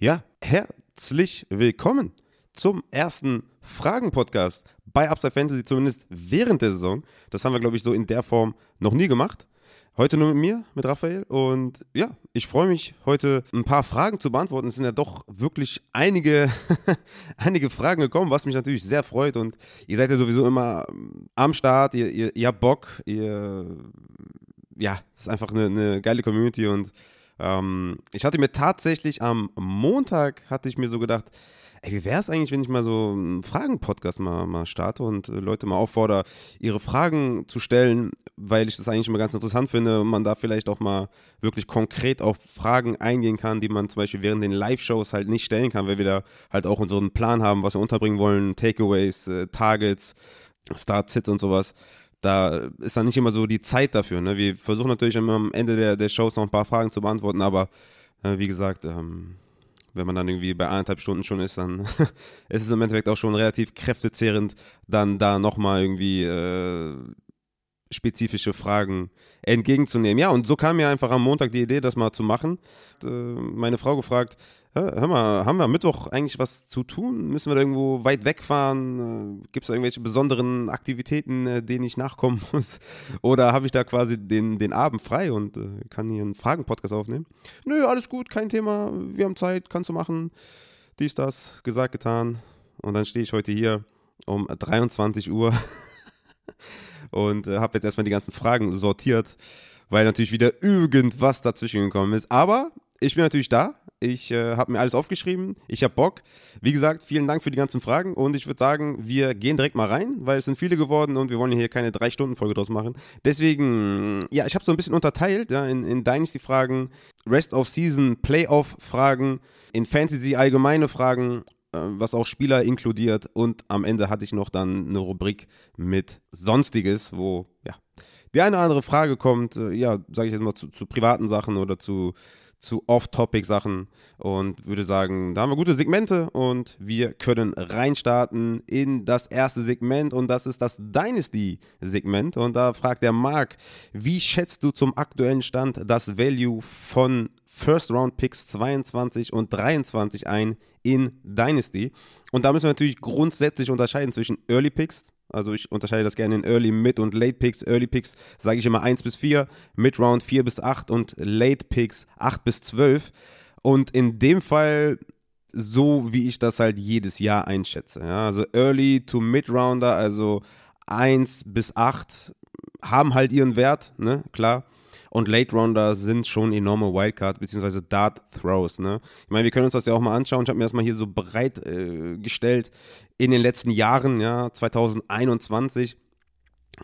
Ja, herzlich willkommen zum ersten Fragen-Podcast bei Upside Fantasy, zumindest während der Saison. Das haben wir, glaube ich, so in der Form noch nie gemacht. Heute nur mit mir, mit Raphael. Und ja, ich freue mich, heute ein paar Fragen zu beantworten. Es sind ja doch wirklich einige, einige Fragen gekommen, was mich natürlich sehr freut. Und ihr seid ja sowieso immer am Start, ihr, ihr, ihr habt Bock, ihr, ja, es ist einfach eine, eine geile Community und ähm, ich hatte mir tatsächlich am Montag, hatte ich mir so gedacht, ey, wie wäre es eigentlich, wenn ich mal so einen Fragen-Podcast mal, mal starte und äh, Leute mal auffordere, ihre Fragen zu stellen, weil ich das eigentlich immer ganz interessant finde und man da vielleicht auch mal wirklich konkret auf Fragen eingehen kann, die man zum Beispiel während den Live-Shows halt nicht stellen kann, weil wir da halt auch unseren Plan haben, was wir unterbringen wollen, Takeaways, äh, Targets, Start-Sits und sowas da ist dann nicht immer so die Zeit dafür. Ne? Wir versuchen natürlich immer am Ende der, der Shows noch ein paar Fragen zu beantworten, aber äh, wie gesagt, ähm, wenn man dann irgendwie bei eineinhalb Stunden schon ist, dann ist es im Endeffekt auch schon relativ kräftezehrend, dann da nochmal irgendwie äh, spezifische Fragen entgegenzunehmen. Ja, und so kam mir einfach am Montag die Idee, das mal zu machen. Äh, meine Frau gefragt, hör mal, haben wir am Mittwoch eigentlich was zu tun? Müssen wir da irgendwo weit wegfahren? Äh, Gibt es irgendwelche besonderen Aktivitäten, äh, denen ich nachkommen muss? Oder habe ich da quasi den, den Abend frei und äh, kann hier einen Fragen-Podcast aufnehmen? Nö, alles gut, kein Thema. Wir haben Zeit, kannst du machen. Dies, das, gesagt, getan. Und dann stehe ich heute hier um 23 Uhr und habe jetzt erstmal die ganzen Fragen sortiert, weil natürlich wieder irgendwas dazwischen gekommen ist. Aber ich bin natürlich da ich äh, habe mir alles aufgeschrieben. Ich habe Bock. Wie gesagt, vielen Dank für die ganzen Fragen. Und ich würde sagen, wir gehen direkt mal rein, weil es sind viele geworden und wir wollen hier keine Drei-Stunden-Folge draus machen. Deswegen, ja, ich habe so ein bisschen unterteilt ja, in, in Dynasty-Fragen, Rest of Season, Playoff-Fragen, in Fantasy allgemeine Fragen äh, was auch Spieler inkludiert. Und am Ende hatte ich noch dann eine Rubrik mit Sonstiges, wo ja die eine oder andere Frage kommt, äh, ja, sage ich jetzt mal zu, zu privaten Sachen oder zu zu Off-Topic-Sachen und würde sagen, da haben wir gute Segmente und wir können reinstarten in das erste Segment und das ist das Dynasty-Segment. Und da fragt der Marc, wie schätzt du zum aktuellen Stand das Value von First-Round-Picks 22 und 23 ein in Dynasty? Und da müssen wir natürlich grundsätzlich unterscheiden zwischen Early Picks, also ich unterscheide das gerne in Early, Mid und Late Picks. Early Picks sage ich immer 1 bis 4, Mid Round 4 bis 8 und Late Picks 8 bis 12. Und in dem Fall so, wie ich das halt jedes Jahr einschätze. Ja, also Early to Mid Rounder, also 1 bis 8 haben halt ihren Wert, ne, klar. Und Late Rounder sind schon enorme Wildcard- bzw. Dart-Throws. Ne? Ich meine, wir können uns das ja auch mal anschauen. Ich habe mir das mal hier so breit äh, gestellt in den letzten Jahren, ja, 2021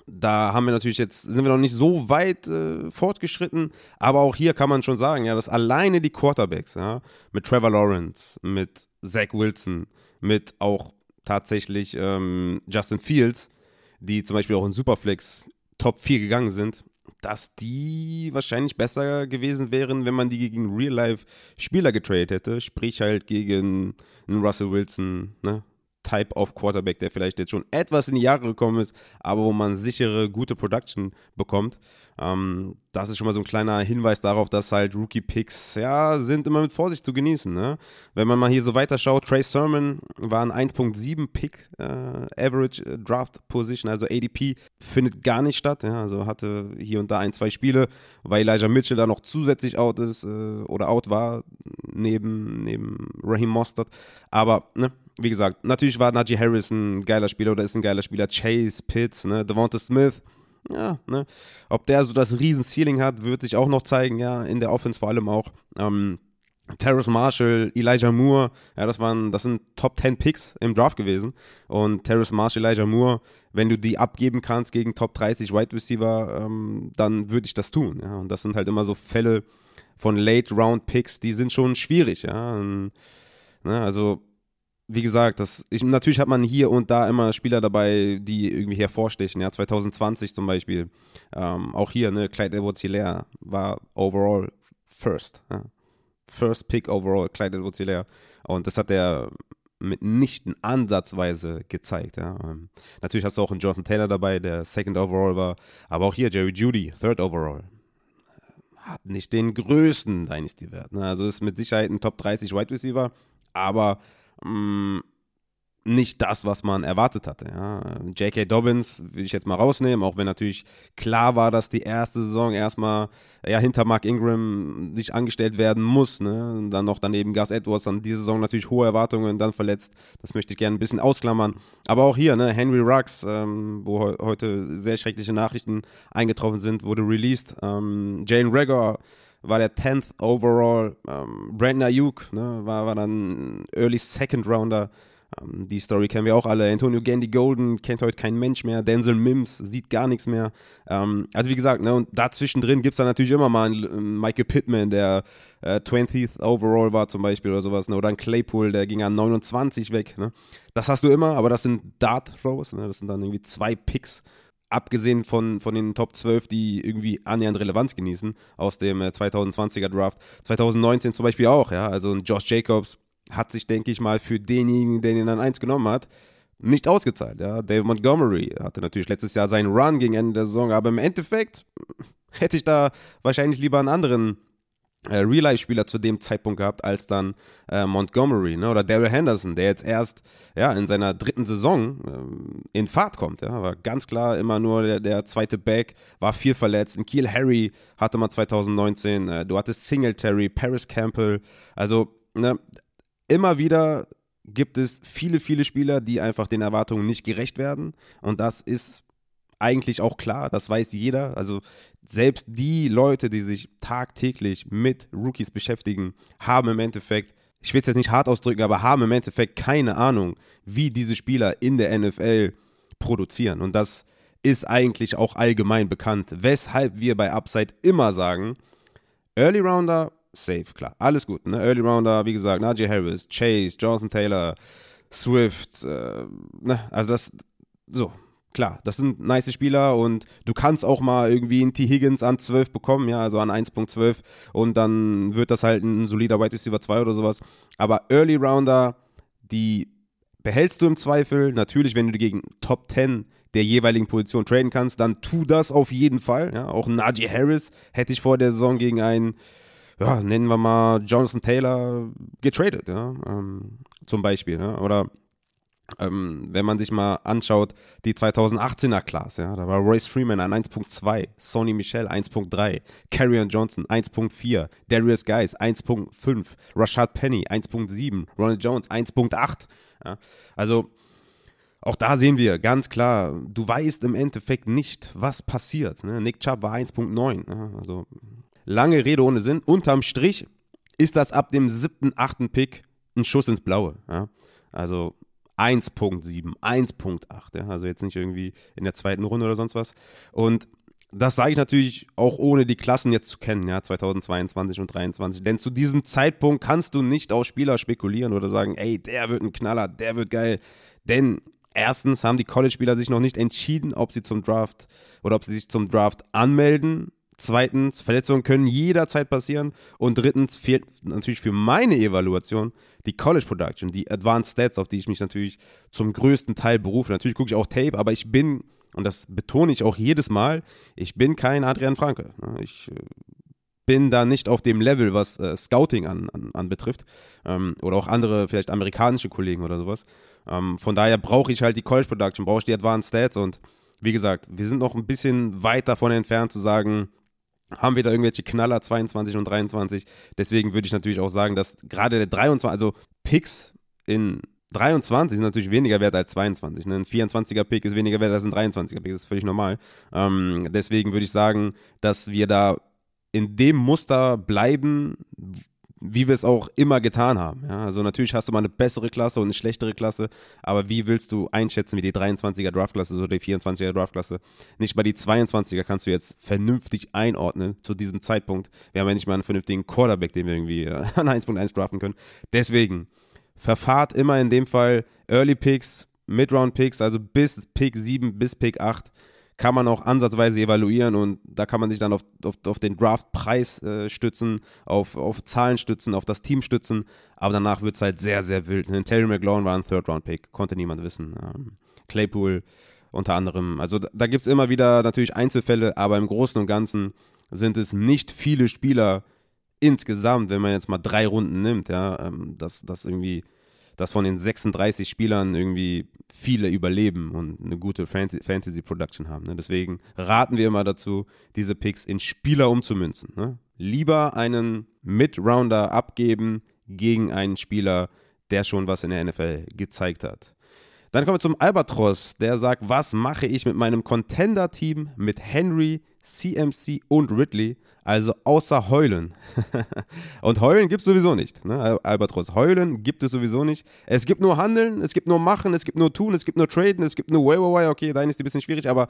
da haben wir natürlich jetzt, sind wir noch nicht so weit äh, fortgeschritten, aber auch hier kann man schon sagen, ja, dass alleine die Quarterbacks, ja, mit Trevor Lawrence, mit Zach Wilson, mit auch tatsächlich ähm, Justin Fields, die zum Beispiel auch in Superflex Top 4 gegangen sind, dass die wahrscheinlich besser gewesen wären, wenn man die gegen Real-Life-Spieler getradet hätte, sprich halt gegen einen Russell Wilson, ne? Type of Quarterback, der vielleicht jetzt schon etwas in die Jahre gekommen ist, aber wo man sichere, gute Production bekommt. Ähm, das ist schon mal so ein kleiner Hinweis darauf, dass halt Rookie-Picks, ja, sind immer mit Vorsicht zu genießen. Ne? Wenn man mal hier so weiter schaut, Trey Sermon war ein 1.7 Pick äh, Average äh, Draft Position, also ADP findet gar nicht statt. Ja? Also hatte hier und da ein, zwei Spiele, weil Elijah Mitchell da noch zusätzlich out ist äh, oder out war, neben, neben Raheem Mostert. Aber, ne, wie gesagt, natürlich war Najee Harris ein geiler Spieler oder ist ein geiler Spieler. Chase, Pitts, ne, Devonta Smith, ja, ne? Ob der so das Riesen-Ceiling hat, wird sich auch noch zeigen, ja, in der Offense vor allem auch. Ähm, Terrace Marshall, Elijah Moore, ja, das waren, das sind Top 10 Picks im Draft gewesen. Und Terrace Marshall, Elijah Moore, wenn du die abgeben kannst gegen Top 30 Wide Receiver, ähm, dann würde ich das tun. Ja. Und das sind halt immer so Fälle von Late Round Picks, die sind schon schwierig, ja. Und, ne, also wie gesagt, das, ich, natürlich hat man hier und da immer Spieler dabei, die irgendwie hervorstechen. Ja, 2020 zum Beispiel. Ähm, auch hier, ne, Clyde edwards hilaire war overall first. Ja. First pick overall, Clyde edwards hilaire Und das hat er mitnichten ansatzweise gezeigt. Ja. Ähm, natürlich hast du auch einen Jonathan Taylor dabei, der second overall war. Aber auch hier Jerry Judy, third overall hat nicht den größten Dynasty-Wert. Ne? Also ist mit Sicherheit ein Top 30 Wide Receiver, aber mh, mm, nicht das, was man erwartet hatte. Ja. J.K. Dobbins will ich jetzt mal rausnehmen, auch wenn natürlich klar war, dass die erste Saison erstmal ja, hinter Mark Ingram nicht angestellt werden muss. Ne. Und dann noch daneben Gus Edwards, dann diese Saison natürlich hohe Erwartungen, dann verletzt. Das möchte ich gerne ein bisschen ausklammern. Aber auch hier, ne, Henry Rux, ähm, wo he heute sehr schreckliche Nachrichten eingetroffen sind, wurde released. Ähm, Jane Rager war der 10th overall. Ähm, Brandon Ayuk ne, war, war dann Early Second Rounder. Ähm, die Story kennen wir auch alle. Antonio Gandy Golden kennt heute kein Mensch mehr. Denzel Mims sieht gar nichts mehr. Ähm, also wie gesagt, ne, und dazwischen drin gibt es dann natürlich immer mal einen Michael Pittman, der äh, 20th overall war zum Beispiel oder sowas. Ne? Oder ein Claypool, der ging an 29 weg. Ne? Das hast du immer, aber das sind Dart-Throws. Ne? Das sind dann irgendwie zwei Picks abgesehen von, von den Top 12, die irgendwie annähernd Relevanz genießen aus dem 2020er äh, Draft. 2019 zum Beispiel auch, ja. Also Josh Jacobs, hat sich, denke ich mal, für denjenigen, der ihn dann eins genommen hat, nicht ausgezahlt. Ja. Dave Montgomery hatte natürlich letztes Jahr seinen Run gegen Ende der Saison, aber im Endeffekt hätte ich da wahrscheinlich lieber einen anderen Real-Life-Spieler zu dem Zeitpunkt gehabt, als dann äh, Montgomery ne? oder Daryl Henderson, der jetzt erst ja, in seiner dritten Saison äh, in Fahrt kommt. Ja? War ganz klar immer nur der, der, zweite Back, war viel verletzt. Ein Kiel Harry hatte man 2019, äh, du hattest Singletary, Paris Campbell, also ne, immer wieder gibt es viele, viele Spieler, die einfach den Erwartungen nicht gerecht werden. Und das ist eigentlich auch klar, das weiß jeder. Also selbst die Leute, die sich tagtäglich mit Rookies beschäftigen, haben im Endeffekt, ich will es jetzt nicht hart ausdrücken, aber haben im Endeffekt keine Ahnung, wie diese Spieler in der NFL produzieren. Und das ist eigentlich auch allgemein bekannt, weshalb wir bei Upside immer sagen, Early Rounder safe, klar. Alles gut. Ne? Early Rounder, wie gesagt, Najee Harris, Chase, Jonathan Taylor, Swift, äh, ne? also das, so, klar, das sind nice Spieler und du kannst auch mal irgendwie einen T. Higgins an 12 bekommen, ja, also an 1.12 und dann wird das halt ein solider Wide Receiver 2 oder sowas. Aber Early Rounder, die behältst du im Zweifel. Natürlich, wenn du gegen Top 10 der jeweiligen Position traden kannst, dann tu das auf jeden Fall. Ja, auch Najee Harris hätte ich vor der Saison gegen einen ja, nennen wir mal Jonathan Taylor getradet, ja, ähm, zum Beispiel, ja, oder ähm, wenn man sich mal anschaut, die 2018er Class, ja, da war Royce Freeman an 1.2, Sonny Michel 1.3, Carrion Johnson 1.4, Darius Guys 1.5, Rashad Penny 1.7, Ronald Jones 1.8. Ja, also auch da sehen wir ganz klar, du weißt im Endeffekt nicht, was passiert. Ne? Nick Chubb war 1.9. Ja, also Lange Rede ohne Sinn. Unterm Strich ist das ab dem siebten, achten Pick ein Schuss ins Blaue. Ja? Also 1.7, 1.8. Ja? Also jetzt nicht irgendwie in der zweiten Runde oder sonst was. Und das sage ich natürlich auch ohne die Klassen jetzt zu kennen, ja, 2022 und 2023. Denn zu diesem Zeitpunkt kannst du nicht auf Spieler spekulieren oder sagen, ey, der wird ein Knaller, der wird geil. Denn erstens haben die College-Spieler sich noch nicht entschieden, ob sie zum Draft oder ob sie sich zum Draft anmelden Zweitens, Verletzungen können jederzeit passieren. Und drittens fehlt natürlich für meine Evaluation die College Production, die Advanced Stats, auf die ich mich natürlich zum größten Teil berufe. Natürlich gucke ich auch Tape, aber ich bin, und das betone ich auch jedes Mal, ich bin kein Adrian Franke. Ich äh, bin da nicht auf dem Level, was äh, Scouting an, an, an. Ähm, oder auch andere, vielleicht amerikanische Kollegen oder sowas. Ähm, von daher brauche ich halt die College Production, brauche ich die Advanced Stats und wie gesagt, wir sind noch ein bisschen weit davon entfernt zu sagen, haben wir da irgendwelche Knaller 22 und 23. Deswegen würde ich natürlich auch sagen, dass gerade der 23, also Picks in 23 sind natürlich weniger wert als 22. Ne? Ein 24er Pick ist weniger wert als ein 23er Pick, das ist völlig normal. Ähm, deswegen würde ich sagen, dass wir da in dem Muster bleiben, wie wir es auch immer getan haben. Ja? Also natürlich hast du mal eine bessere Klasse und eine schlechtere Klasse, aber wie willst du einschätzen, wie die 23er Draftklasse oder die 24er Draftklasse? Nicht mal die 22er kannst du jetzt vernünftig einordnen zu diesem Zeitpunkt. Wir haben ja nicht mal einen vernünftigen Quarterback, den wir irgendwie äh, an 1.1 draften können. Deswegen, verfahrt immer in dem Fall Early Picks, Mid-Round Picks, also bis Pick 7 bis Pick 8 kann man auch ansatzweise evaluieren und da kann man sich dann auf, auf, auf den Draftpreis äh, stützen, auf, auf Zahlen stützen, auf das Team stützen, aber danach wird es halt sehr, sehr wild. Ne? Terry McLaurin war ein Third-Round-Pick, konnte niemand wissen. Ähm, Claypool unter anderem. Also da, da gibt es immer wieder natürlich Einzelfälle, aber im Großen und Ganzen sind es nicht viele Spieler insgesamt, wenn man jetzt mal drei Runden nimmt, ja, ähm, dass, dass irgendwie, dass von den 36 Spielern irgendwie viele überleben und eine gute Fantasy Production haben. Ne? Deswegen raten wir immer dazu, diese Picks in Spieler umzumünzen. Ne? Lieber einen Mid-Rounder abgeben gegen einen Spieler, der schon was in der NFL gezeigt hat. Dann kommen wir zum Albatros, der sagt, was mache ich mit meinem Contender-Team mit Henry, CMC und Ridley? Also außer heulen. und heulen gibt es sowieso nicht. Ne? Albatros, heulen gibt es sowieso nicht. Es gibt nur handeln, es gibt nur machen, es gibt nur tun, es gibt nur traden, es gibt nur waiver wire. Okay, dein ist ein bisschen schwierig, aber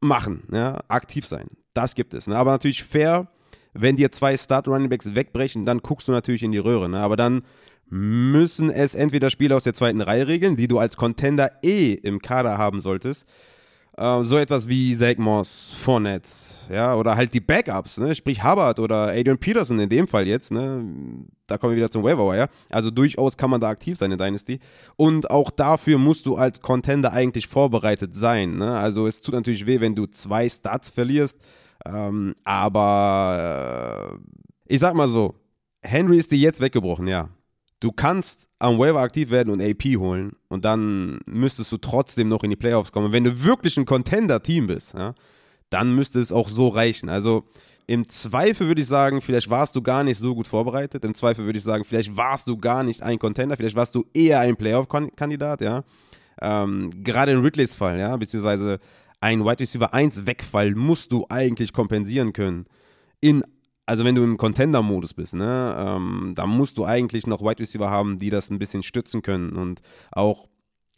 machen, ja? aktiv sein. Das gibt es. Ne? Aber natürlich fair, wenn dir zwei Start-Runningbacks wegbrechen, dann guckst du natürlich in die Röhre. Ne? Aber dann müssen es entweder Spieler aus der zweiten Reihe regeln, die du als Contender eh im Kader haben solltest. Äh, so etwas wie Zach Moss, Fournette, ja, oder halt die Backups, ne? sprich Hubbard oder Adrian Peterson in dem Fall jetzt, ne? da kommen wir wieder zum Waiver Wire. Also durchaus kann man da aktiv sein in Dynasty. Und auch dafür musst du als Contender eigentlich vorbereitet sein. Ne? Also es tut natürlich weh, wenn du zwei Stats verlierst, ähm, aber äh, ich sag mal so, Henry ist dir jetzt weggebrochen, ja. Du kannst am Waiver aktiv werden und AP holen und dann müsstest du trotzdem noch in die Playoffs kommen. wenn du wirklich ein Contender-Team bist, ja, dann müsste es auch so reichen. Also im Zweifel würde ich sagen, vielleicht warst du gar nicht so gut vorbereitet. Im Zweifel würde ich sagen, vielleicht warst du gar nicht ein Contender, vielleicht warst du eher ein Playoff-Kandidat, ja. Ähm, gerade in Ridleys Fall, ja, beziehungsweise ein Wide Receiver 1 Wegfall musst du eigentlich kompensieren können in also wenn du im Contender-Modus bist, ne, ähm, da musst du eigentlich noch Wide Receiver haben, die das ein bisschen stützen können und auch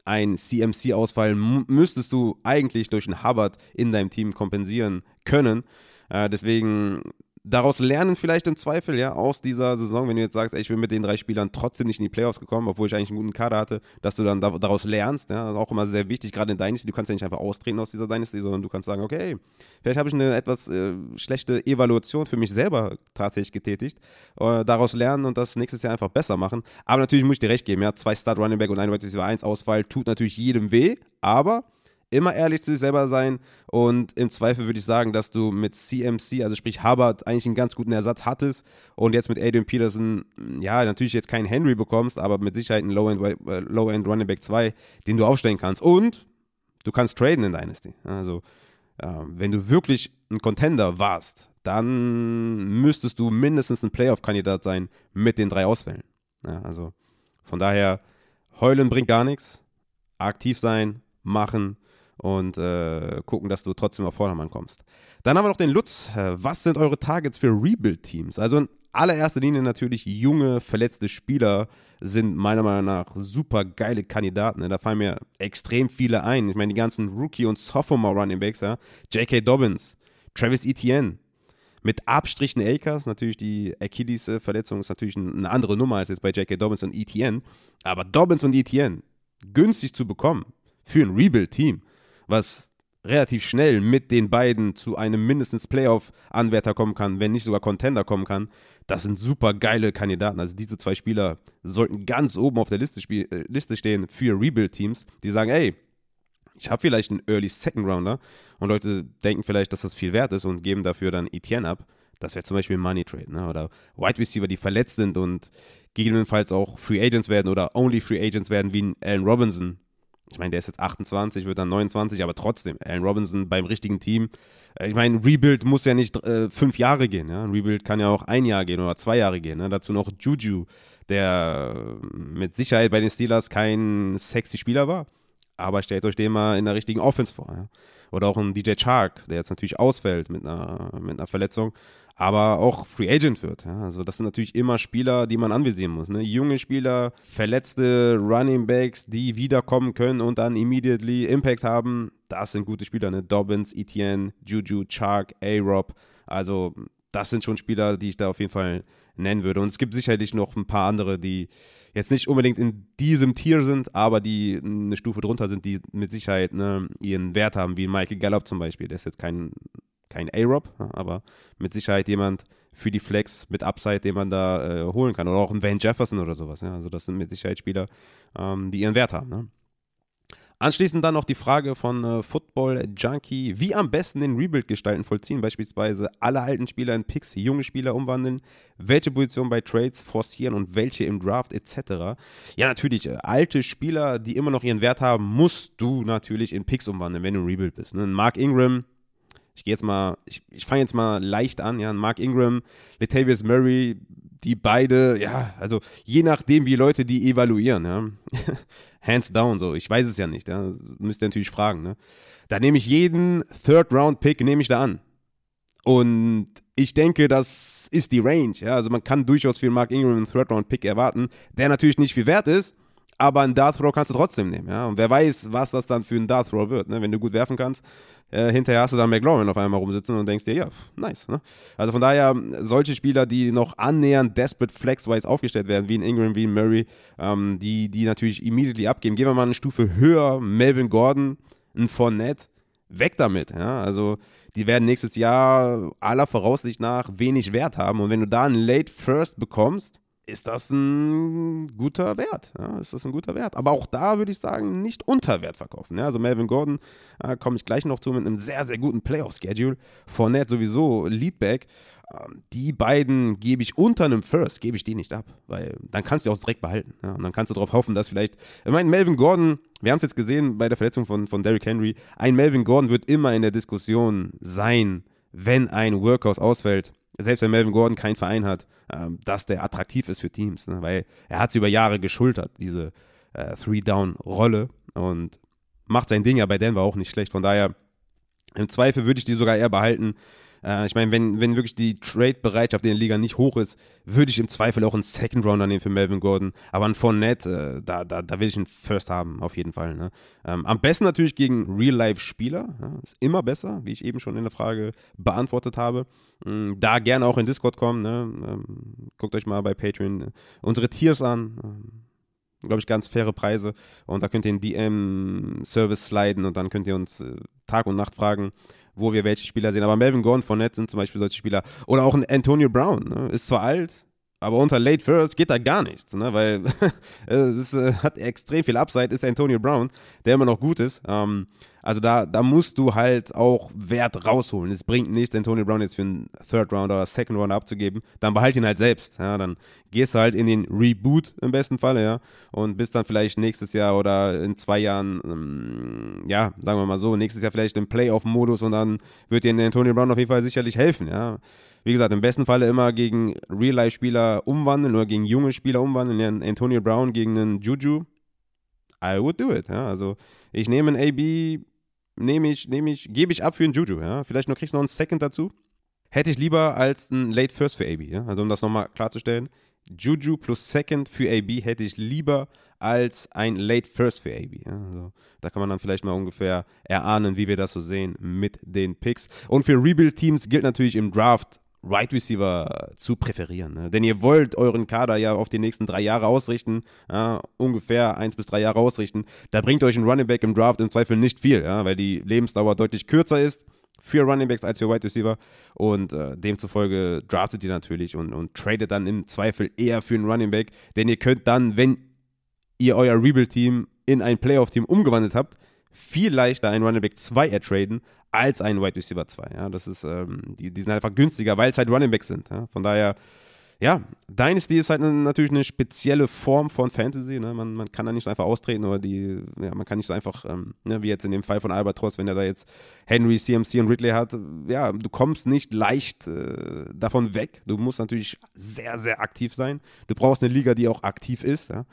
ein CMC-Ausfall müsstest du eigentlich durch einen Hubbard in deinem Team kompensieren können. Äh, deswegen daraus lernen vielleicht im Zweifel, ja, aus dieser Saison, wenn du jetzt sagst, ey, ich bin mit den drei Spielern trotzdem nicht in die Playoffs gekommen, obwohl ich eigentlich einen guten Kader hatte, dass du dann da, daraus lernst, ja, das ist auch immer sehr wichtig, gerade in Dynasty, du kannst ja nicht einfach austreten aus dieser Dynasty, sondern du kannst sagen, okay, vielleicht habe ich eine etwas äh, schlechte Evaluation für mich selber tatsächlich getätigt, äh, daraus lernen und das nächstes Jahr einfach besser machen, aber natürlich muss ich dir recht geben, ja, zwei Start Running Back und ein Wide Receiver 1 Ausfall tut natürlich jedem weh, aber immer ehrlich zu sich selber sein und im Zweifel würde ich sagen, dass du mit CMC, also sprich Hubbard, eigentlich einen ganz guten Ersatz hattest und jetzt mit Adrian Peterson, ja, natürlich jetzt keinen Henry bekommst, aber mit Sicherheit einen Low-End äh, Low Running Back 2, den du aufstellen kannst und du kannst traden in Dynasty. Also, äh, wenn du wirklich ein Contender warst, dann müsstest du mindestens ein Playoff-Kandidat sein mit den drei Ausfällen. Ja, also von daher, heulen bringt gar nichts. Aktiv sein, machen und äh, gucken, dass du trotzdem auf Vordermann kommst. Dann haben wir noch den Lutz. Äh, was sind eure Targets für Rebuild-Teams? Also in allererster Linie natürlich junge, verletzte Spieler sind meiner Meinung nach super geile Kandidaten. Ne? Da fallen mir extrem viele ein. Ich meine, die ganzen Rookie- und Sophomore-Running Backs, ja? J.K. Dobbins, Travis Etienne, mit Abstrichen Akers, natürlich die Achilles-Verletzung ist natürlich eine andere Nummer als jetzt bei J.K. Dobbins und Etienne. Aber Dobbins und Etienne günstig zu bekommen für ein Rebuild-Team was relativ schnell mit den beiden zu einem mindestens Playoff-Anwärter kommen kann, wenn nicht sogar Contender kommen kann. Das sind super geile Kandidaten. Also diese zwei Spieler sollten ganz oben auf der Liste, äh, Liste stehen für Rebuild-Teams, die sagen, ey, ich habe vielleicht einen Early Second Rounder und Leute denken vielleicht, dass das viel wert ist und geben dafür dann Etienne ab. Das wäre zum Beispiel Money Trade, ne? Oder Wide Receiver, die verletzt sind und gegebenenfalls auch Free Agents werden oder Only Free Agents werden, wie ein Allen Robinson, ich meine, der ist jetzt 28, wird dann 29, aber trotzdem, Allen Robinson beim richtigen Team. Äh, ich meine, Rebuild muss ja nicht äh, fünf Jahre gehen. Ja? Rebuild kann ja auch ein Jahr gehen oder zwei Jahre gehen. Ne? Dazu noch Juju, der mit Sicherheit bei den Steelers kein sexy Spieler war. Aber stellt euch den mal in der richtigen Offense vor. Ja? Oder auch ein DJ Chark, der jetzt natürlich ausfällt mit einer, mit einer Verletzung aber auch Free Agent wird. Ja? Also das sind natürlich immer Spieler, die man anvisieren muss. Ne? Junge Spieler, verletzte Running Backs, die wiederkommen können und dann immediately Impact haben. Das sind gute Spieler. Ne? Dobbins, Etienne, Juju, Chark, A-Rob. Also das sind schon Spieler, die ich da auf jeden Fall nennen würde. Und es gibt sicherlich noch ein paar andere, die jetzt nicht unbedingt in diesem Tier sind, aber die eine Stufe drunter sind, die mit Sicherheit ne, ihren Wert haben, wie Michael Gallup zum Beispiel. Der ist jetzt kein kein A-Rob, aber mit Sicherheit jemand für die Flex mit Upside, den man da äh, holen kann. Oder auch ein Van Jefferson oder sowas. Ja? Also das sind mit Sicherheit Spieler, ähm, die ihren Wert haben. Ne? Anschließend dann noch die Frage von äh, Football Junkie, wie am besten den Rebuild gestalten vollziehen, beispielsweise alle alten Spieler in Picks, junge Spieler umwandeln, welche Position bei Trades forcieren und welche im Draft etc. Ja, natürlich, äh, alte Spieler, die immer noch ihren Wert haben, musst du natürlich in Picks umwandeln, wenn du ein Rebuild bist. Ne? Mark Ingram, ich gehe jetzt mal, ich, ich fange jetzt mal leicht an, ja, Mark Ingram, Latavius Murray, die beide, ja, also je nachdem, wie Leute die evaluieren, ja, hands down so, ich weiß es ja nicht, ja, müsst ihr natürlich fragen, ne. Da nehme ich jeden Third-Round-Pick, nehme ich da an. Und ich denke, das ist die Range, ja, also man kann durchaus für Mark Ingram einen Third-Round-Pick erwarten, der natürlich nicht viel wert ist, aber einen Dart Throw kannst du trotzdem nehmen, ja. Und wer weiß, was das dann für ein Dart Throw wird, ne? Wenn du gut werfen kannst, äh, hinterher hast du dann McLaurin auf einmal rumsitzen und denkst dir, ja, nice, ne? Also von daher, solche Spieler, die noch annähernd desperate flex-wise aufgestellt werden, wie ein Ingram, wie ein Murray, ähm, die, die natürlich immediately abgeben. Gehen wir mal eine Stufe höher, Melvin Gordon, ein Fournette, weg damit, ja. Also die werden nächstes Jahr aller Voraussicht nach wenig Wert haben. Und wenn du da einen Late First bekommst, ist das ein guter Wert. Ja, ist das ein guter Wert. Aber auch da würde ich sagen, nicht unter Wert verkaufen. Ja, also Melvin Gordon äh, komme ich gleich noch zu mit einem sehr, sehr guten Playoff-Schedule. Fournette sowieso Leadback. Ähm, die beiden gebe ich unter einem First, gebe ich die nicht ab. Weil dann kannst du auch direkt behalten. Ja, und dann kannst du darauf hoffen, dass vielleicht, ich meine, Melvin Gordon, wir haben es jetzt gesehen bei der Verletzung von, von Derrick Henry, ein Melvin Gordon wird immer in der Diskussion sein, wenn ein Workhouse ausfällt selbst wenn Melvin Gordon keinen Verein hat, ähm, dass der attraktiv ist für Teams, ne? weil er hat sie über Jahre geschultert, diese äh, Three-Down-Rolle und macht sein Ding ja bei Denver auch nicht schlecht. Von daher, im Zweifel würde ich die sogar eher behalten, äh, ich meine, wenn, wenn wirklich die Trade-Bereitschaft in der Liga nicht hoch ist, würde ich im Zweifel auch einen Second Rounder nehmen für Melvin Gordon. Aber ein Fournette, äh, da, da, da will ich einen First haben, auf jeden Fall. Ne? Ähm, am besten natürlich gegen Real-Life-Spieler. Ja, ist immer besser, wie ich eben schon in der Frage beantwortet habe. Ähm, da gerne auch in Discord kommen. Ne? Ähm, guckt euch mal bei Patreon äh, unsere Tiers an ähm, glaube ich, ganz faire Preise. Und da könnt ihr in DM-Service sliden und dann könnt ihr uns äh, Tag und Nacht fragen, wo wir welche Spieler sehen. Aber Melvin Gordon von Nets sind zum Beispiel solche Spieler. Oder auch ein Antonio Brown. Ne? Ist zwar alt, aber unter Late First geht da gar nichts, ne? weil es äh, hat extrem viel Upside, ist Antonio Brown, der immer noch gut ist. Ähm, also da, da musst du halt auch Wert rausholen. Es bringt nichts, Antonio Brown jetzt für einen Third Rounder oder Second Rounder abzugeben. Dann behalt ihn halt selbst. Ja? Dann gehst du halt in den Reboot im besten Falle, ja, und bist dann vielleicht nächstes Jahr oder in zwei Jahren, ähm, ja, sagen wir mal so, nächstes Jahr vielleicht im Playoff-Modus und dann wird dir Antonio Brown auf jeden Fall sicherlich helfen, ja. Wie gesagt, im besten Falle immer gegen Real-Life-Spieler umwandeln oder gegen junge Spieler umwandeln. Ja, Antonio Brown gegen einen Juju. I would do it. Ja. Also ich nehme einen AB, nehme ich, nehme ich, gebe ich ab für einen Juju, ja. Vielleicht noch kriegst du noch einen Second dazu. Hätte ich lieber als einen Late First für AB, ja. Also um das nochmal klarzustellen. Juju plus Second für AB hätte ich lieber als ein Late First für AB. Ja, also da kann man dann vielleicht mal ungefähr erahnen, wie wir das so sehen mit den Picks. Und für Rebuild-Teams gilt natürlich im Draft Right Receiver zu präferieren. Ne? Denn ihr wollt euren Kader ja auf die nächsten drei Jahre ausrichten, ja, ungefähr eins bis drei Jahre ausrichten. Da bringt euch ein Running Back im Draft im Zweifel nicht viel, ja, weil die Lebensdauer deutlich kürzer ist für Running Backs als für Wide Receiver und äh, demzufolge draftet ihr natürlich und, und tradet dann im Zweifel eher für einen Running Back, denn ihr könnt dann, wenn ihr euer Rebuild-Team in ein Playoff-Team umgewandelt habt, viel leichter einen Running Back 2 ertraden als einen Wide Receiver 2. Ja, das ist, ähm, die, die sind einfach günstiger, weil es halt Running Backs sind. Ja? Von daher, ja, Dynasty ist halt natürlich eine spezielle Form von Fantasy. Ne? Man, man kann da nicht so einfach austreten oder die, ja, man kann nicht so einfach, ähm, ne, wie jetzt in dem Fall von Albatross, wenn er da jetzt Henry, CMC und Ridley hat, ja, du kommst nicht leicht äh, davon weg. Du musst natürlich sehr, sehr aktiv sein. Du brauchst eine Liga, die auch aktiv ist. Ja?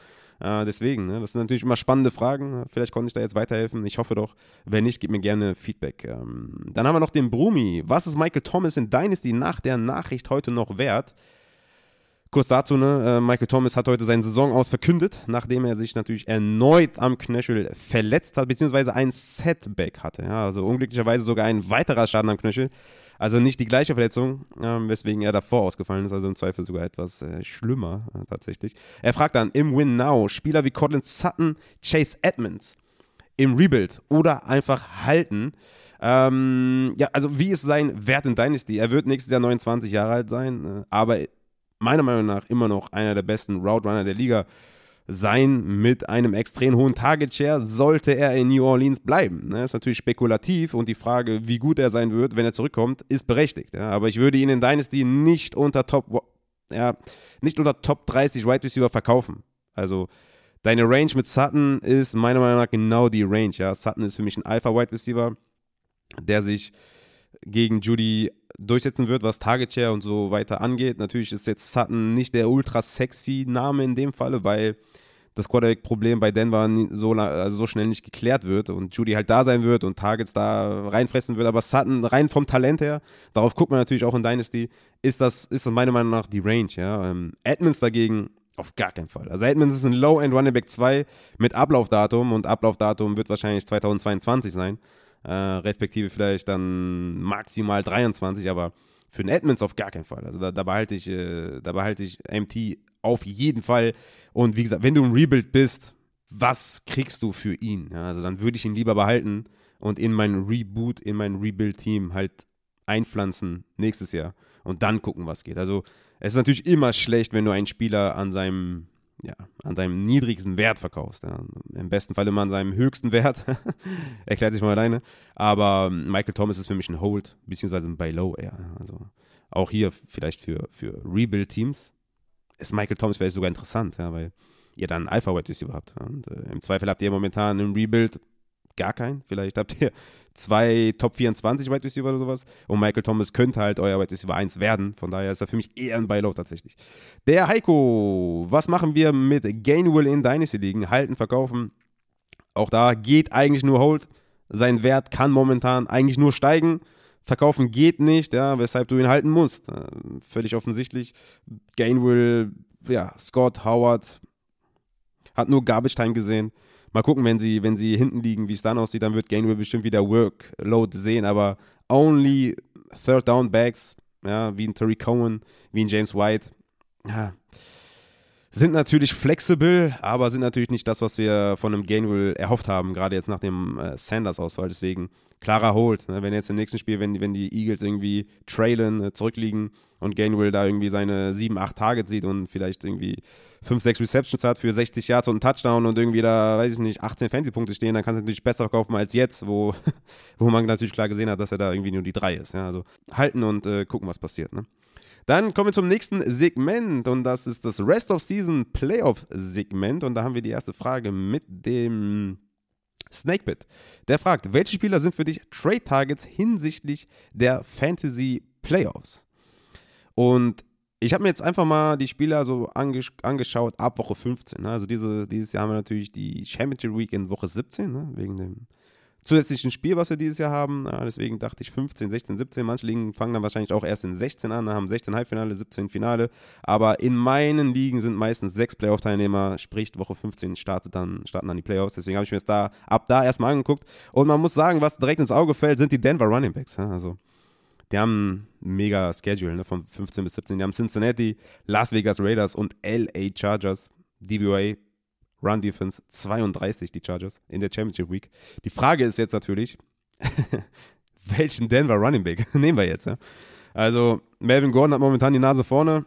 Äh, deswegen, ne? das sind natürlich immer spannende Fragen. Vielleicht konnte ich da jetzt weiterhelfen. Ich hoffe doch. Wenn nicht, gib mir gerne Feedback. Ähm, dann haben wir noch den Brumi. Was ist Michael Thomas in Dynasty nach der Nachricht heute noch wert? Kurz dazu, ne, äh, Michael Thomas hat heute seinen Saison aus verkündet, nachdem er sich natürlich erneut am Knöchel verletzt hat, beziehungsweise ein Setback hatte. Ja, also unglücklicherweise sogar ein weiterer Schaden am Knöchel. Also nicht die gleiche Verletzung, ähm, weswegen er davor ausgefallen ist, also im Zweifel sogar etwas äh, schlimmer äh, tatsächlich. Er fragt dann im Win Now Spieler wie Cortland Sutton, Chase Edmonds im Rebuild oder einfach halten. Ähm, ja, also wie ist sein Wert in Dynasty? Er wird nächstes Jahr 29 Jahre alt sein, äh, aber meiner Meinung nach immer noch einer der besten Route Runner der Liga sein mit einem extrem hohen Target Share, sollte er in New Orleans bleiben. Ne? ist natürlich spekulativ und die Frage, wie gut er sein wird, wenn er zurückkommt, ist berechtigt. Aber ich würde ihn in Dynasty nicht unter Top, ja, nicht unter Top 30 Wide Receiver verkaufen. Also deine Range mit Sutton ist meiner Meinung nach genau die Range. Ja? Sutton ist für mich ein Alpha Wide Receiver, der sich gegen Judy durchsetzen wird, was Target Share und so weiter angeht. Natürlich ist jetzt Sutton nicht der ultra sexy Name in dem Falle, weil das Quarterback-Problem bei Denver so, also so schnell nicht geklärt wird und Judy halt da sein wird und Targets da reinfressen wird. Aber Sutton, rein vom Talent her, darauf guckt man natürlich auch in Dynasty, ist das, ist das meiner Meinung nach die Range. Ja? Ähm, Edmonds dagegen auf gar keinen Fall. Also Edmonds ist ein Low-End Running Back 2 mit Ablaufdatum und Ablaufdatum wird wahrscheinlich 2022 sein äh, respektive vielleicht dann maximal 23, aber für den Edmonds auf gar keinen Fall. Also da, da behalte ich, äh, da behalte ich MT auf jeden Fall. Und wie gesagt, wenn du ein Rebuild bist, was kriegst du für ihn? Ja, also dann würde ich ihn lieber behalten und in mein Reboot, in mein Rebuild-Team halt einpflanzen nächstes Jahr und dann gucken, was geht. Also es ist natürlich immer schlecht, wenn du einen Spieler an seinem ja, an seinem niedrigsten Wert verkaufst. Ja. Im besten Fall immer an seinem höchsten Wert. Erklärt sich mal alleine. Aber Michael Thomas ist für mich ein Hold, beziehungsweise ein Buy Low eher. Also auch hier vielleicht für, für Rebuild-Teams ist Michael Thomas vielleicht sogar interessant, ja, weil ihr dann Alpha Wide Receiver habt. Und äh, im Zweifel habt ihr momentan im Rebuild gar keinen. Vielleicht habt ihr zwei Top 24 Wide Receiver oder sowas. Und Michael Thomas könnte halt euer Wide Receiver 1 werden. Von daher ist er für mich eher ein Buy-Low tatsächlich. Der Heiko, was machen wir mit Gainwell in Dynasty ligen? Halten, verkaufen. Auch da geht eigentlich nur Hold. Sein Wert kann momentan eigentlich nur steigen. Verkaufen geht nicht, ja, weshalb du ihn halten musst. Äh, völlig offensichtlich. Gainwell, ja, Scott, Howard hat nur Garbage Time gesehen. Mal gucken, wenn sie, wenn sie hinten liegen, wie es dann aussieht, dann wird Gainwell bestimmt wieder Workload sehen, aber only Third Down Backs, ja, wie ein Terry Cohen, wie ein James White, ja, sind natürlich flexibel, aber sind natürlich nicht das, was wir von einem Gainwell erhofft haben, gerade jetzt nach dem äh, Sanders-Ausfall. Deswegen klarer Hold. Ne? Wenn jetzt im nächsten Spiel, wenn, wenn die Eagles irgendwie trailen, äh, zurückliegen und Gainwell da irgendwie seine 7, 8 Targets sieht und vielleicht irgendwie 5, 6 Receptions hat für 60 Yards und einen Touchdown und irgendwie da, weiß ich nicht, 18 Fantasy-Punkte stehen, dann kannst du natürlich besser verkaufen als jetzt, wo, wo man natürlich klar gesehen hat, dass er da irgendwie nur die 3 ist. Ja? Also halten und äh, gucken, was passiert. Ne? Dann kommen wir zum nächsten Segment und das ist das Rest of Season Playoff Segment und da haben wir die erste Frage mit dem Snakebit. Der fragt, welche Spieler sind für dich Trade Targets hinsichtlich der Fantasy Playoffs? Und ich habe mir jetzt einfach mal die Spieler so angesch angeschaut ab Woche 15. Ne? Also diese, dieses Jahr haben wir natürlich die Championship Week in Woche 17, ne? wegen dem zusätzlichen Spiel, was wir dieses Jahr haben. Deswegen dachte ich 15, 16, 17. Manche Ligen fangen dann wahrscheinlich auch erst in 16 an, haben 16 Halbfinale, 17 Finale. Aber in meinen Ligen sind meistens sechs Playoff-Teilnehmer, sprich Woche 15 startet dann, starten dann die Playoffs. Deswegen habe ich mir das da ab da erstmal angeguckt. Und man muss sagen, was direkt ins Auge fällt, sind die Denver Running Backs. Also die haben ein mega Schedule ne, von 15 bis 17. Die haben Cincinnati, Las Vegas Raiders und LA Chargers. DVA Run Defense 32, die Chargers, in der Championship Week. Die Frage ist jetzt natürlich, welchen Denver Running Back nehmen wir jetzt? Ja? Also, Melvin Gordon hat momentan die Nase vorne.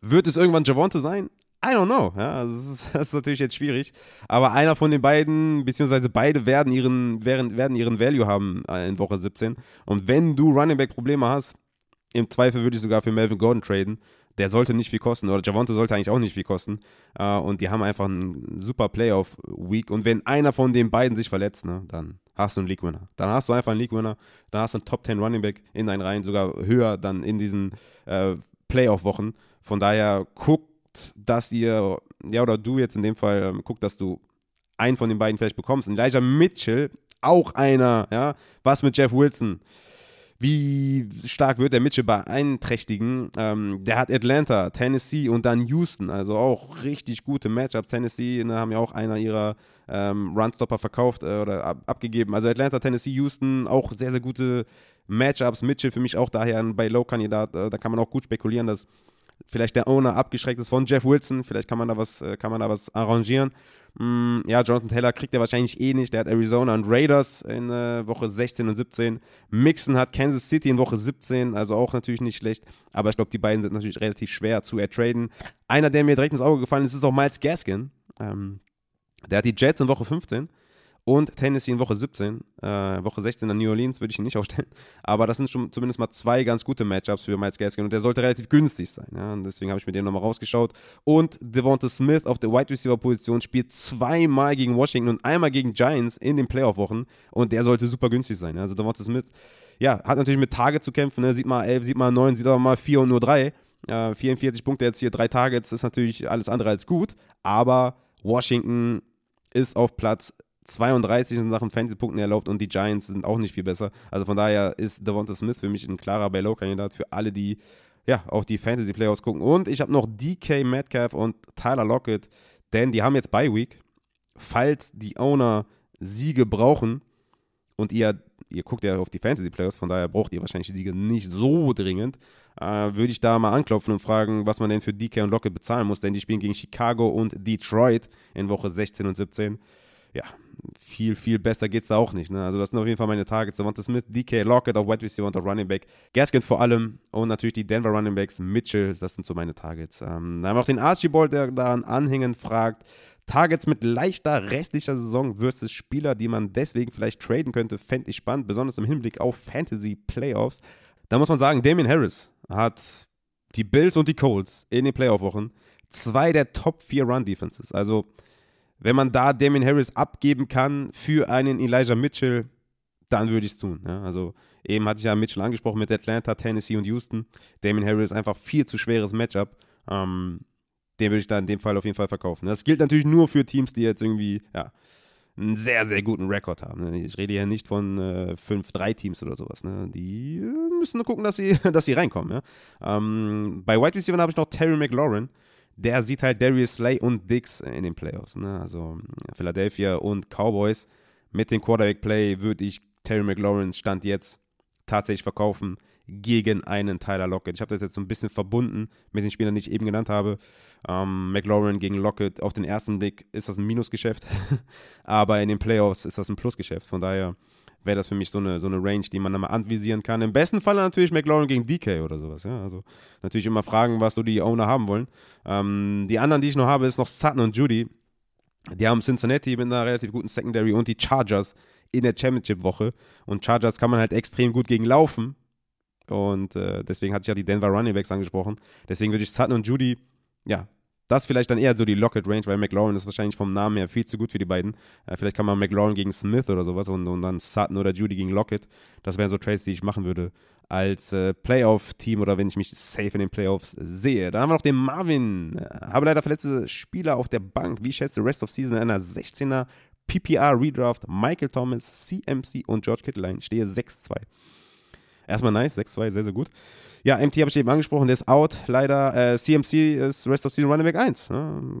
Wird es irgendwann Javonte sein? I don't know. Ja, das ist, das, ist, natürlich jetzt schwierig. Aber einer von den beiden, beziehungsweise beide werden ihren, werden, werden ihren Value haben äh, in Woche 17. Und wenn du Running Back Probleme hast, im Zweifel würde ich sogar für Melvin Gordon traden der sollte nicht viel kosten. Oder Javonte sollte eigentlich auch nicht viel kosten. Äh, und die haben einfach einen super Playoff-Week. Und wenn einer von den beiden sich verletzt, ne, dann hast du einen League-Winner. Dann hast du einfach einen League-Winner. Dann hast du einen Top 10 Running Back in deinen Reihen, sogar höher dann in diesen äh, Playoff-Wochen. Von daher dass ihr, ja, oder du jetzt in dem Fall, ähm, guckt, dass du einen von den beiden vielleicht bekommst. Elijah Mitchell, auch einer, ja. Was mit Jeff Wilson? Wie stark wird der Mitchell beeinträchtigen? Ähm, der hat Atlanta, Tennessee und dann Houston, also auch richtig gute Matchups. Tennessee ne, haben ja auch einer ihrer ähm, Runstopper verkauft äh, oder ab, abgegeben. Also Atlanta, Tennessee, Houston, auch sehr, sehr gute Matchups. Mitchell für mich auch daher ein Buy-Low-Kandidat. Äh, da kann man auch gut spekulieren, dass vielleicht der Owner abgeschreckt ist von Jeff Wilson, vielleicht kann man da was, äh, kann man da was arrangieren. Mm, ja, Jonathan Taylor kriegt er wahrscheinlich eh nicht. Der hat Arizona und Raiders in äh, Woche 16 und 17. Mixon hat Kansas City in Woche 17, also auch natürlich nicht schlecht. Aber ich glaube, die beiden sind natürlich relativ schwer zu ertraden. Einer, der mir direkt ins Auge gefallen ist, ist auch Miles Gaskin. Ähm, der hat die Jets in Woche 15 und Tennessee in Woche 17. Äh, Woche 16 an New Orleans würde ich ihn nicht aufstellen. Aber das sind schon zumindest mal zwei ganz gute Matchups für Miles Gaskin und der sollte relativ günstig sein. Ja? Und deswegen habe ich mir den nochmal rausgeschaut. Und Devonta Smith auf der Wide Receiver Position spielt zweimal gegen Washington und einmal gegen Giants in den Playoff-Wochen und der sollte super günstig sein. Ja? Also Devonta Smith, ja, hat natürlich mit Target zu kämpfen. Ne? Sieht mal 11, sieht mal 9, sieht aber mal 4 und nur 3. Äh, 44 Punkte jetzt hier, drei Targets ist natürlich alles andere als gut. Aber Washington ist auf Platz 32 in Sachen Fantasy-Punkten erlaubt und die Giants sind auch nicht viel besser. Also von daher ist Devonta Smith für mich ein klarer Buy-Low-Kandidat für alle, die ja, auf die Fantasy-Playoffs gucken. Und ich habe noch DK Metcalf und Tyler Lockett, denn die haben jetzt Bye-Week. Falls die Owner Siege brauchen und ihr, ihr guckt ja auf die Fantasy-Playoffs, von daher braucht ihr wahrscheinlich die Siege nicht so dringend, äh, würde ich da mal anklopfen und fragen, was man denn für DK und Lockett bezahlen muss, denn die spielen gegen Chicago und Detroit in Woche 16 und 17 ja, viel, viel besser geht es da auch nicht. Ne? Also das sind auf jeden Fall meine Targets. Devonta Smith, DK Lockett auf Wide Receiver und auf Running Back. Gaskin vor allem und natürlich die Denver Running Backs, Mitchell, das sind so meine Targets. Ähm, dann haben wir auch den Archibald, der da anhängend fragt, Targets mit leichter restlicher Saison versus Spieler, die man deswegen vielleicht traden könnte, fände ich spannend, besonders im Hinblick auf Fantasy Playoffs. Da muss man sagen, Damien Harris hat die Bills und die Colts in den Playoff-Wochen zwei der Top 4 Run-Defenses. Also wenn man da Damien Harris abgeben kann für einen Elijah Mitchell, dann würde ich es tun. Ja? Also eben hatte ich ja Mitchell angesprochen mit Atlanta, Tennessee und Houston. Damien Harris ist einfach viel zu schweres Matchup. Ähm, den würde ich da in dem Fall auf jeden Fall verkaufen. Das gilt natürlich nur für Teams, die jetzt irgendwie ja, einen sehr, sehr guten Rekord haben. Ne? Ich rede hier nicht von äh, 5-3-Teams oder sowas. Ne? Die äh, müssen nur gucken, dass sie, dass sie reinkommen. Ja? Ähm, bei Wide Receiver habe ich noch Terry McLaurin der sieht halt Darius Slay und Dix in den Playoffs. Ne? Also Philadelphia und Cowboys. Mit dem Quarterback-Play würde ich Terry McLaurin Stand jetzt tatsächlich verkaufen gegen einen Tyler Lockett. Ich habe das jetzt so ein bisschen verbunden mit den Spielern, die ich eben genannt habe. Ähm, McLaurin gegen Lockett, auf den ersten Blick ist das ein Minusgeschäft, aber in den Playoffs ist das ein Plusgeschäft. Von daher wäre das für mich so eine, so eine Range, die man dann mal anvisieren kann. Im besten Fall natürlich McLaurin gegen DK oder sowas. Ja? Also natürlich immer fragen, was so die Owner haben wollen. Ähm, die anderen, die ich noch habe, ist noch Sutton und Judy. Die haben Cincinnati mit einer relativ guten Secondary und die Chargers in der Championship-Woche. Und Chargers kann man halt extrem gut gegen laufen. Und äh, deswegen hatte ich ja die Denver Running Backs angesprochen. Deswegen würde ich Sutton und Judy, ja, das vielleicht dann eher so die Lockett Range, weil McLaurin ist wahrscheinlich vom Namen her viel zu gut für die beiden. Äh, vielleicht kann man McLaurin gegen Smith oder sowas und, und dann Sutton oder Judy gegen Lockett. Das wären so Trades, die ich machen würde als äh, Playoff-Team oder wenn ich mich safe in den Playoffs sehe. Dann haben wir noch den Marvin. Äh, habe leider verletzte Spieler auf der Bank. Wie schätzt du Rest of Season in einer 16er PPR Redraft? Michael Thomas, CMC und George Kittle ein. Stehe 6-2. Erstmal nice, 6-2, sehr, sehr gut. Ja, MT habe ich eben angesprochen, der ist out, leider. Äh, CMC ist Rest of Season Running Back 1. Ne?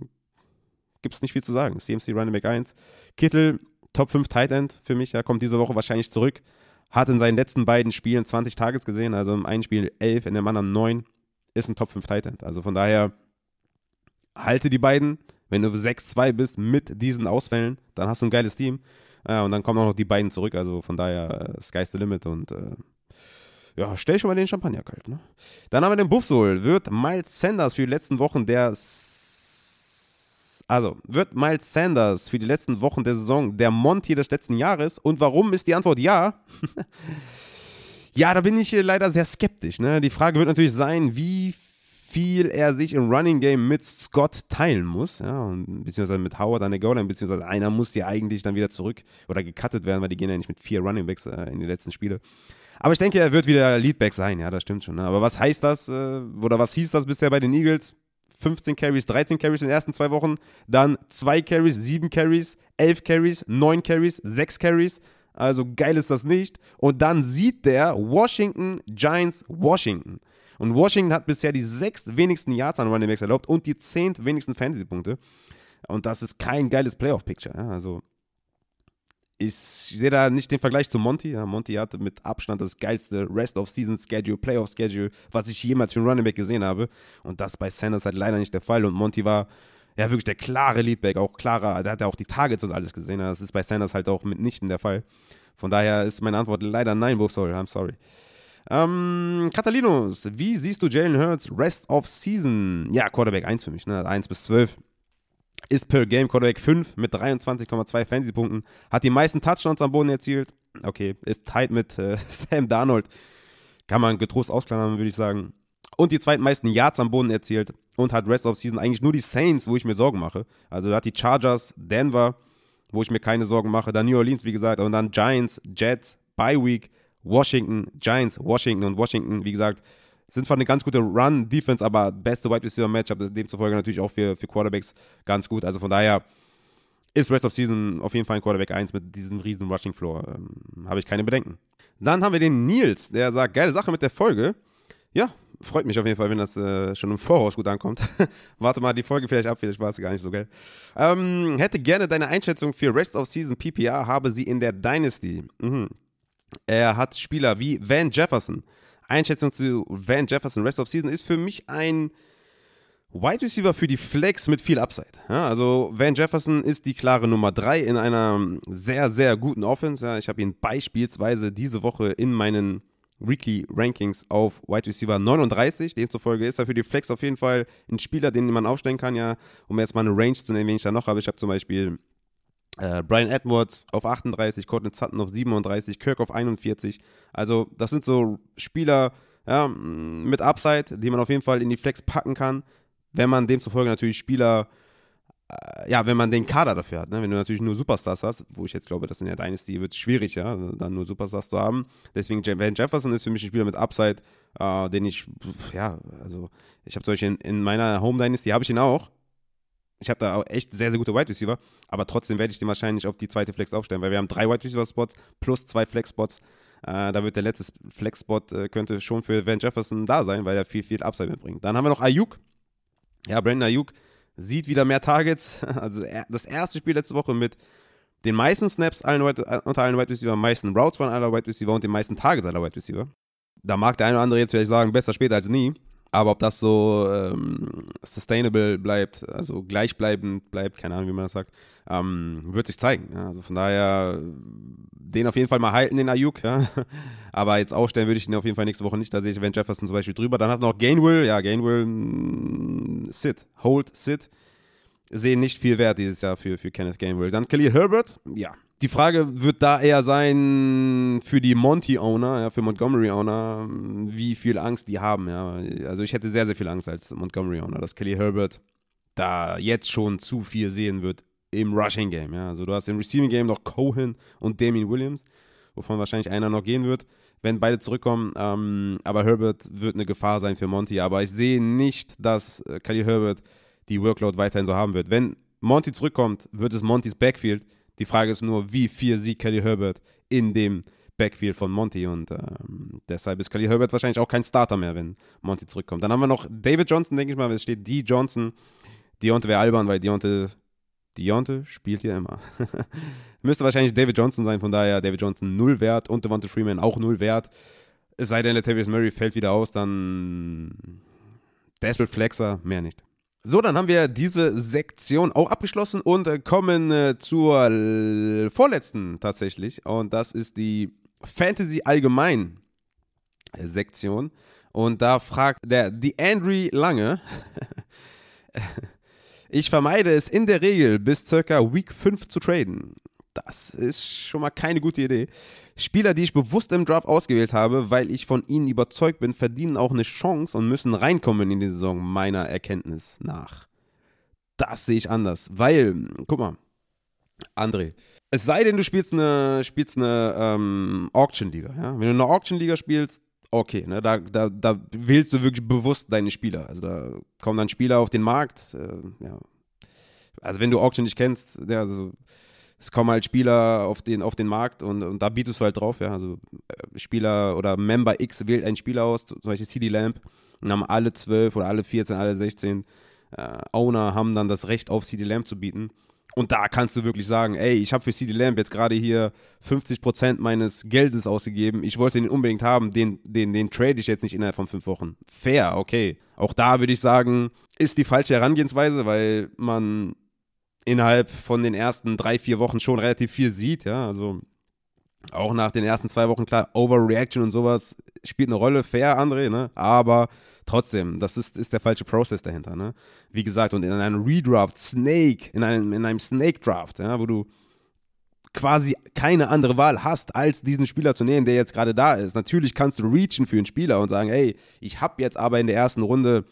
Gibt es nicht viel zu sagen. CMC Running Back 1. Kittel, Top 5 Tight End für mich, ja, kommt diese Woche wahrscheinlich zurück. Hat in seinen letzten beiden Spielen 20 Targets gesehen, also im einen Spiel 11, in dem anderen 9. Ist ein Top 5 Tight End. Also von daher halte die beiden. Wenn du 6-2 bist mit diesen Ausfällen, dann hast du ein geiles Team. Äh, und dann kommen auch noch die beiden zurück. Also von daher, äh, sky's the limit und äh, ja, stell schon mal den Champagner kalt. Ne? Dann haben wir den Buffsol. Wird Miles Sanders für die letzten Wochen der. Also, wird Miles Sanders für die letzten Wochen der Saison der Monty des letzten Jahres? Und warum ist die Antwort ja? ja, da bin ich leider sehr skeptisch. Ne? Die Frage wird natürlich sein, wie viel er sich im Running Game mit Scott teilen muss, ja, und, beziehungsweise mit Howard an der Goal beziehungsweise einer muss ja eigentlich dann wieder zurück oder gecuttet werden, weil die gehen ja nicht mit vier Running Backs äh, in die letzten Spiele. Aber ich denke, er wird wieder Leadback sein, ja, das stimmt schon. Ne? Aber was heißt das, äh, oder was hieß das bisher bei den Eagles? 15 Carries, 13 Carries in den ersten zwei Wochen, dann 2 Carries, 7 Carries, 11 Carries, 9 Carries, 6 Carries. Also geil ist das nicht. Und dann sieht der Washington Giants Washington. Und Washington hat bisher die sechs wenigsten Yards an Running Backs erlaubt und die zehnt wenigsten Fantasy-Punkte. Und das ist kein geiles Playoff-Picture. Ja? Also ich sehe da nicht den Vergleich zu Monty. Ja, Monty hatte mit Abstand das geilste Rest-of-Season-Schedule, Playoff-Schedule, was ich jemals für einen Running Back gesehen habe. Und das bei Sanders halt leider nicht der Fall. Und Monty war ja wirklich der klare Leadback, auch klarer, der hat ja auch die Targets und alles gesehen. Das ist bei Sanders halt auch mitnichten der Fall. Von daher ist meine Antwort leider nein, sorry, I'm sorry. Ähm, Catalinus, wie siehst du Jalen Hurts Rest of Season? Ja, Quarterback 1 für mich, ne? 1 bis 12. Ist per Game Quarterback 5 mit 23,2 Fantasy-Punkten. Hat die meisten Touchdowns am Boden erzielt. Okay, ist tight mit äh, Sam Darnold. Kann man getrost ausklammern, würde ich sagen. Und die zweitmeisten Yards am Boden erzielt. Und hat Rest of Season eigentlich nur die Saints, wo ich mir Sorgen mache. Also da hat die Chargers, Denver, wo ich mir keine Sorgen mache. Dann New Orleans, wie gesagt. Und dann Giants, Jets, Bye Week, Washington, Giants, Washington und Washington, wie gesagt, sind zwar eine ganz gute Run-Defense, aber beste Wide Receiver-Matchup, demzufolge natürlich auch für, für Quarterbacks ganz gut. Also von daher ist Rest of Season auf jeden Fall ein Quarterback 1 mit diesem riesen Rushing Floor. Ähm, Habe ich keine Bedenken. Dann haben wir den Nils, der sagt, geile Sache mit der Folge. Ja, freut mich auf jeden Fall, wenn das äh, schon im Voraus gut ankommt. Warte mal die Folge vielleicht ab, vielleicht war es gar nicht so geil. Ähm, hätte gerne deine Einschätzung für Rest of Season PPR, habe sie in der Dynasty. Mhm. Er hat Spieler wie Van Jefferson. Einschätzung zu Van Jefferson Rest of Season ist für mich ein Wide Receiver für die Flex mit viel Upside. Ja, also Van Jefferson ist die klare Nummer 3 in einer sehr, sehr guten Offense. Ja, ich habe ihn beispielsweise diese Woche in meinen Weekly Rankings auf Wide Receiver 39. Demzufolge ist er für die Flex auf jeden Fall ein Spieler, den man aufstellen kann. Ja, um jetzt mal eine Range zu nennen, wen ich da noch habe. Ich habe zum Beispiel äh, Brian Edwards auf 38, Cortland Sutton auf 37, Kirk auf 41. Also, das sind so Spieler ja, mit Upside, die man auf jeden Fall in die Flex packen kann, wenn man demzufolge natürlich Spieler, äh, ja, wenn man den Kader dafür hat. Ne? Wenn du natürlich nur Superstars hast, wo ich jetzt glaube, dass in der Dynasty wird es schwierig, ja, dann nur Superstars zu haben. Deswegen, Van Jefferson ist für mich ein Spieler mit Upside, äh, den ich, ja, also, ich habe solche in, in meiner Home Dynasty, habe ich ihn auch. Ich habe da auch echt sehr, sehr gute Wide Receiver, aber trotzdem werde ich den wahrscheinlich auf die zweite Flex aufstellen, weil wir haben drei Wide Receiver Spots plus zwei Flex Spots. Äh, da wird der letzte Flex Spot äh, könnte schon für Van Jefferson da sein, weil er viel, viel Upside mitbringt. Dann haben wir noch Ayuk. Ja, Brandon Ayuk sieht wieder mehr Targets. Also das erste Spiel letzte Woche mit den meisten Snaps allen, äh, unter allen Wide Receiver, meisten Routes von aller Wide Receiver und den meisten Targets aller Wide Receiver. Da mag der eine oder andere jetzt vielleicht sagen, besser später als nie. Aber ob das so ähm, sustainable bleibt, also gleichbleibend bleibt, keine Ahnung, wie man das sagt, ähm, wird sich zeigen. Ja? Also von daher, den auf jeden Fall mal halten, den Ayuk. Ja? Aber jetzt aufstellen würde ich ihn auf jeden Fall nächste Woche nicht. Da sehe ich Van Jefferson zum Beispiel drüber. Dann hat noch Gainwell. Ja, Gainwell, mh, mm, sit, hold, sit. Sehen nicht viel wert dieses Jahr für, für Kenneth Gainwell. Dann Kelly Herbert. Ja, die Frage wird da eher sein für die Monty-Owner, ja, für Montgomery-Owner, wie viel Angst die haben. Ja. Also ich hätte sehr, sehr viel Angst als Montgomery-Owner, dass Kelly Herbert da jetzt schon zu viel sehen wird im Rushing-Game. Ja. Also du hast im Receiving-Game noch Cohen und Damien Williams, wovon wahrscheinlich einer noch gehen wird, wenn beide zurückkommen. Ähm, aber Herbert wird eine Gefahr sein für Monty. Aber ich sehe nicht, dass äh, Kelly Herbert die Workload weiterhin so haben wird. Wenn Monty zurückkommt, wird es Montys Backfield die Frage ist nur, wie viel sieht Kelly Herbert in dem Backfield von Monty und ähm, deshalb ist Kelly Herbert wahrscheinlich auch kein Starter mehr, wenn Monty zurückkommt. Dann haben wir noch David Johnson, denke ich mal, es steht D. Johnson. Deontay wäre albern, weil Deontay, Deontay spielt ja immer. Müsste wahrscheinlich David Johnson sein, von daher David Johnson null wert und Devonta Freeman auch null wert. Es sei denn, Latavius Murray fällt wieder aus, dann Desperate Flexer, mehr nicht. So, dann haben wir diese Sektion auch abgeschlossen und äh, kommen äh, zur äh, vorletzten tatsächlich. Und das ist die Fantasy Allgemein Sektion. Und da fragt der die Andre Lange. ich vermeide es in der Regel bis circa Week 5 zu traden. Das ist schon mal keine gute Idee. Spieler, die ich bewusst im Draft ausgewählt habe, weil ich von ihnen überzeugt bin, verdienen auch eine Chance und müssen reinkommen in die Saison, meiner Erkenntnis nach. Das sehe ich anders, weil, guck mal, André, es sei denn, du spielst eine, spielst eine ähm, Auction-Liga. Ja? Wenn du eine Auction-Liga spielst, okay, ne? da, da, da wählst du wirklich bewusst deine Spieler. Also da kommen dann Spieler auf den Markt. Äh, ja. Also wenn du Auction nicht kennst, ja, also es kommen halt Spieler auf den, auf den Markt und, und da bietest du halt drauf, ja. Also äh, Spieler oder Member X wählt einen Spieler aus, zum Beispiel CD Lamp, und haben alle 12 oder alle 14, alle 16 äh, Owner haben dann das Recht auf CD Lamp zu bieten. Und da kannst du wirklich sagen, ey, ich habe für CD Lamb jetzt gerade hier 50% meines Geldes ausgegeben. Ich wollte den unbedingt haben, den, den, den trade ich jetzt nicht innerhalb von fünf Wochen. Fair, okay. Auch da würde ich sagen, ist die falsche Herangehensweise, weil man innerhalb von den ersten drei, vier Wochen schon relativ viel sieht, ja. Also auch nach den ersten zwei Wochen, klar, Overreaction und sowas spielt eine Rolle, fair, André, ne? Aber trotzdem, das ist, ist der falsche Prozess dahinter, ne? Wie gesagt, und in einem Redraft, Snake, in einem, in einem Snake-Draft, ja, wo du quasi keine andere Wahl hast, als diesen Spieler zu nehmen, der jetzt gerade da ist. Natürlich kannst du reachen für einen Spieler und sagen, hey, ich habe jetzt aber in der ersten Runde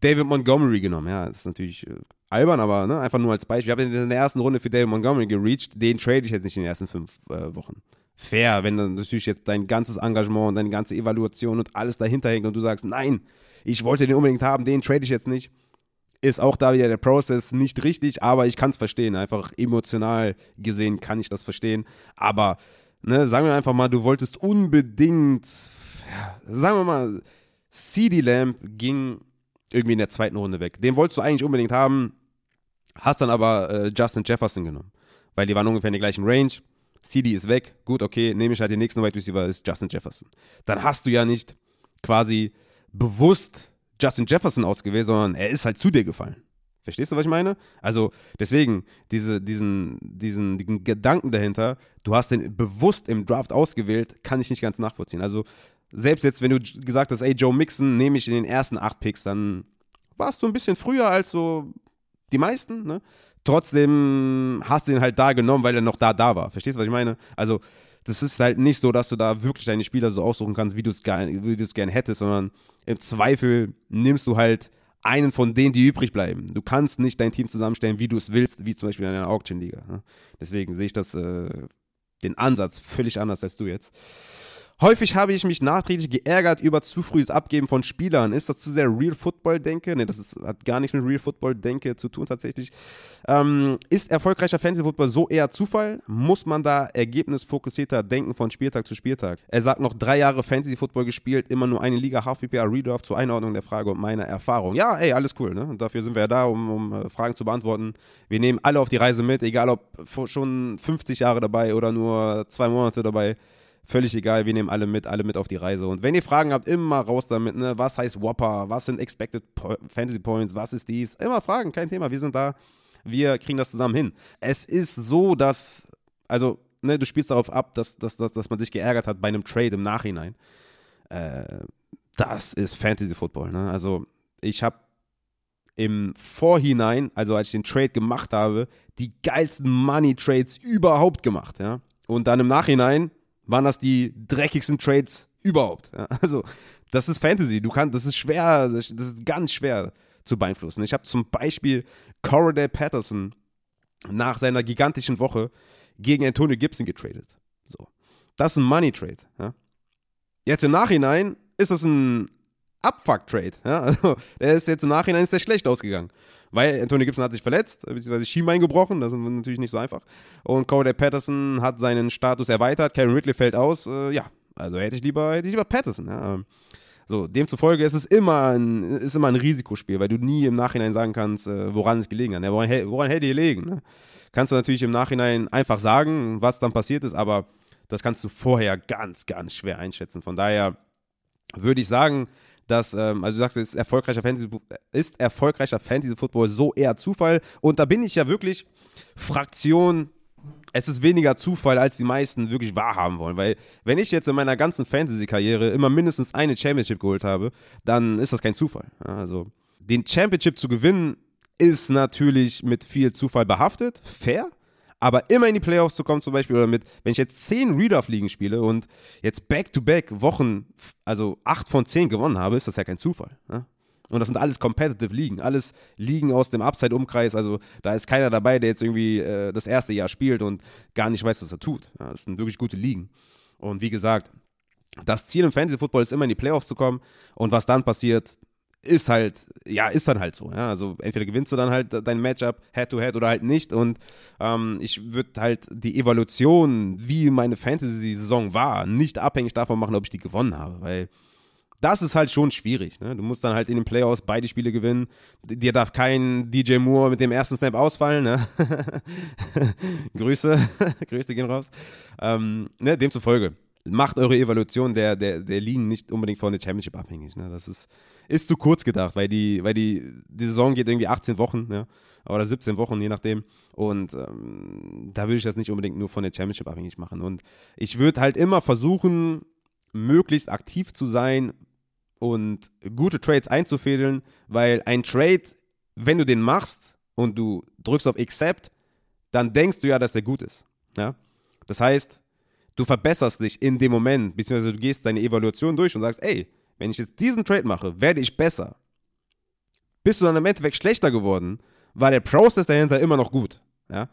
David Montgomery genommen. Ja, das ist natürlich äh, albern, aber ne, einfach nur als Beispiel. Ich habe in der ersten Runde für David Montgomery gereached, den trade ich jetzt nicht in den ersten fünf äh, Wochen. Fair, wenn dann natürlich jetzt dein ganzes Engagement und deine ganze Evaluation und alles dahinter hängt und du sagst, nein, ich wollte den unbedingt haben, den trade ich jetzt nicht, ist auch da wieder der Prozess nicht richtig, aber ich kann es verstehen. Einfach emotional gesehen kann ich das verstehen. Aber ne, sagen wir einfach mal, du wolltest unbedingt, ja, sagen wir mal, CD Lamp ging irgendwie in der zweiten Runde weg. Den wolltest du eigentlich unbedingt haben, hast dann aber äh, Justin Jefferson genommen, weil die waren ungefähr in der gleichen Range. CD ist weg, gut, okay, nehme ich halt den nächsten Wide Receiver, ist Justin Jefferson. Dann hast du ja nicht quasi bewusst Justin Jefferson ausgewählt, sondern er ist halt zu dir gefallen. Verstehst du, was ich meine? Also deswegen, diese, diesen, diesen, diesen Gedanken dahinter, du hast den bewusst im Draft ausgewählt, kann ich nicht ganz nachvollziehen. Also selbst jetzt, wenn du gesagt hast, ey, Joe Mixon nehme ich in den ersten acht Picks, dann warst du ein bisschen früher als so die meisten, ne? Trotzdem hast du ihn halt da genommen, weil er noch da da war. Verstehst du, was ich meine? Also, das ist halt nicht so, dass du da wirklich deine Spieler so aussuchen kannst, wie du es gerne gern hättest, sondern im Zweifel nimmst du halt einen von denen, die übrig bleiben. Du kannst nicht dein Team zusammenstellen, wie du es willst, wie zum Beispiel in einer Auction-Liga. Ne? Deswegen sehe ich das, äh, den Ansatz völlig anders als du jetzt. Häufig habe ich mich nachträglich geärgert über zu frühes Abgeben von Spielern. Ist das zu sehr Real Football Denke? Ne, das ist, hat gar nichts mit Real Football Denke zu tun tatsächlich. Ähm, ist erfolgreicher Fantasy Football so eher Zufall? Muss man da ergebnisfokussierter denken von Spieltag zu Spieltag? Er sagt noch drei Jahre Fantasy Football gespielt, immer nur eine Liga, Half PPR Redraft zur Einordnung der Frage und meiner Erfahrung. Ja, ey, alles cool. Ne? Und dafür sind wir ja da, um, um äh, Fragen zu beantworten. Wir nehmen alle auf die Reise mit, egal ob schon 50 Jahre dabei oder nur zwei Monate dabei. Völlig egal, wir nehmen alle mit, alle mit auf die Reise. Und wenn ihr Fragen habt, immer raus damit, ne? Was heißt Whopper? Was sind Expected po Fantasy Points? Was ist dies? Immer Fragen, kein Thema. Wir sind da. Wir kriegen das zusammen hin. Es ist so, dass, also, ne, du spielst darauf ab, dass, dass, dass, dass man sich geärgert hat bei einem Trade im Nachhinein. Äh, das ist Fantasy Football, ne? Also, ich habe im Vorhinein, also als ich den Trade gemacht habe, die geilsten Money Trades überhaupt gemacht, ja. Und dann im Nachhinein waren das die dreckigsten Trades überhaupt. Ja, also, das ist Fantasy. Du kannst, das ist schwer, das ist ganz schwer zu beeinflussen. Ich habe zum Beispiel Corridor Patterson nach seiner gigantischen Woche gegen Antonio Gibson getradet. So. Das ist ein Money Trade. Ja. Jetzt im Nachhinein ist das ein Abfuck-Trade. Ja. Also, der ist jetzt im Nachhinein ist der schlecht ausgegangen weil Anthony Gibson hat sich verletzt, beziehungsweise Schienbein gebrochen, das ist natürlich nicht so einfach. Und Cody Patterson hat seinen Status erweitert, Karen Ridley fällt aus, äh, ja, also hätte ich lieber, hätte ich lieber Patterson, ja. So, demzufolge ist es immer ein, ist immer ein Risikospiel, weil du nie im Nachhinein sagen kannst, äh, woran es gelegen hat. Ja, woran, woran hätte gelegen? Ne? Kannst du natürlich im Nachhinein einfach sagen, was dann passiert ist, aber das kannst du vorher ganz, ganz schwer einschätzen. Von daher würde ich sagen, dass, ähm, also du sagst, ist erfolgreicher Fantasy, ist erfolgreicher Fantasy Football so eher Zufall. Und da bin ich ja wirklich Fraktion es ist weniger Zufall, als die meisten wirklich wahrhaben wollen. Weil, wenn ich jetzt in meiner ganzen Fantasy-Karriere immer mindestens eine Championship geholt habe, dann ist das kein Zufall. Also, den Championship zu gewinnen, ist natürlich mit viel Zufall behaftet, fair. Aber immer in die Playoffs zu kommen, zum Beispiel, oder mit, wenn ich jetzt zehn Read-Off-Ligen spiele und jetzt Back-to-Back -back Wochen, also acht von zehn gewonnen habe, ist das ja kein Zufall. Ne? Und das sind alles Competitive Ligen, alles Ligen aus dem Upside-Umkreis. Also da ist keiner dabei, der jetzt irgendwie äh, das erste Jahr spielt und gar nicht weiß, was er tut. Ja, das sind wirklich gute Ligen. Und wie gesagt, das Ziel im Fantasy Football ist immer in die Playoffs zu kommen. Und was dann passiert, ist halt, ja, ist dann halt so. Ja? Also entweder gewinnst du dann halt dein Matchup Head-to-Head oder halt nicht. Und ähm, ich würde halt die Evaluation, wie meine Fantasy-Saison war, nicht abhängig davon machen, ob ich die gewonnen habe. Weil das ist halt schon schwierig. Ne? Du musst dann halt in den Playoffs beide Spiele gewinnen. Dir darf kein DJ Moore mit dem ersten Snap ausfallen. Ne? Grüße, Grüße gehen raus. Ähm, ne? Demzufolge, macht eure Evaluation der, der, der Ligen nicht unbedingt von der Championship abhängig. Ne? Das ist, ist zu kurz gedacht, weil die, weil die, die Saison geht irgendwie 18 Wochen, ja, oder 17 Wochen, je nachdem. Und ähm, da würde ich das nicht unbedingt nur von der Championship abhängig machen. Und ich würde halt immer versuchen, möglichst aktiv zu sein und gute Trades einzufädeln, weil ein Trade, wenn du den machst und du drückst auf Accept, dann denkst du ja, dass der gut ist. Ja? Das heißt, du verbesserst dich in dem Moment, beziehungsweise du gehst deine Evaluation durch und sagst, ey, wenn ich jetzt diesen Trade mache, werde ich besser. Bist du dann im Endeffekt schlechter geworden, war der Prozess dahinter immer noch gut. Ja?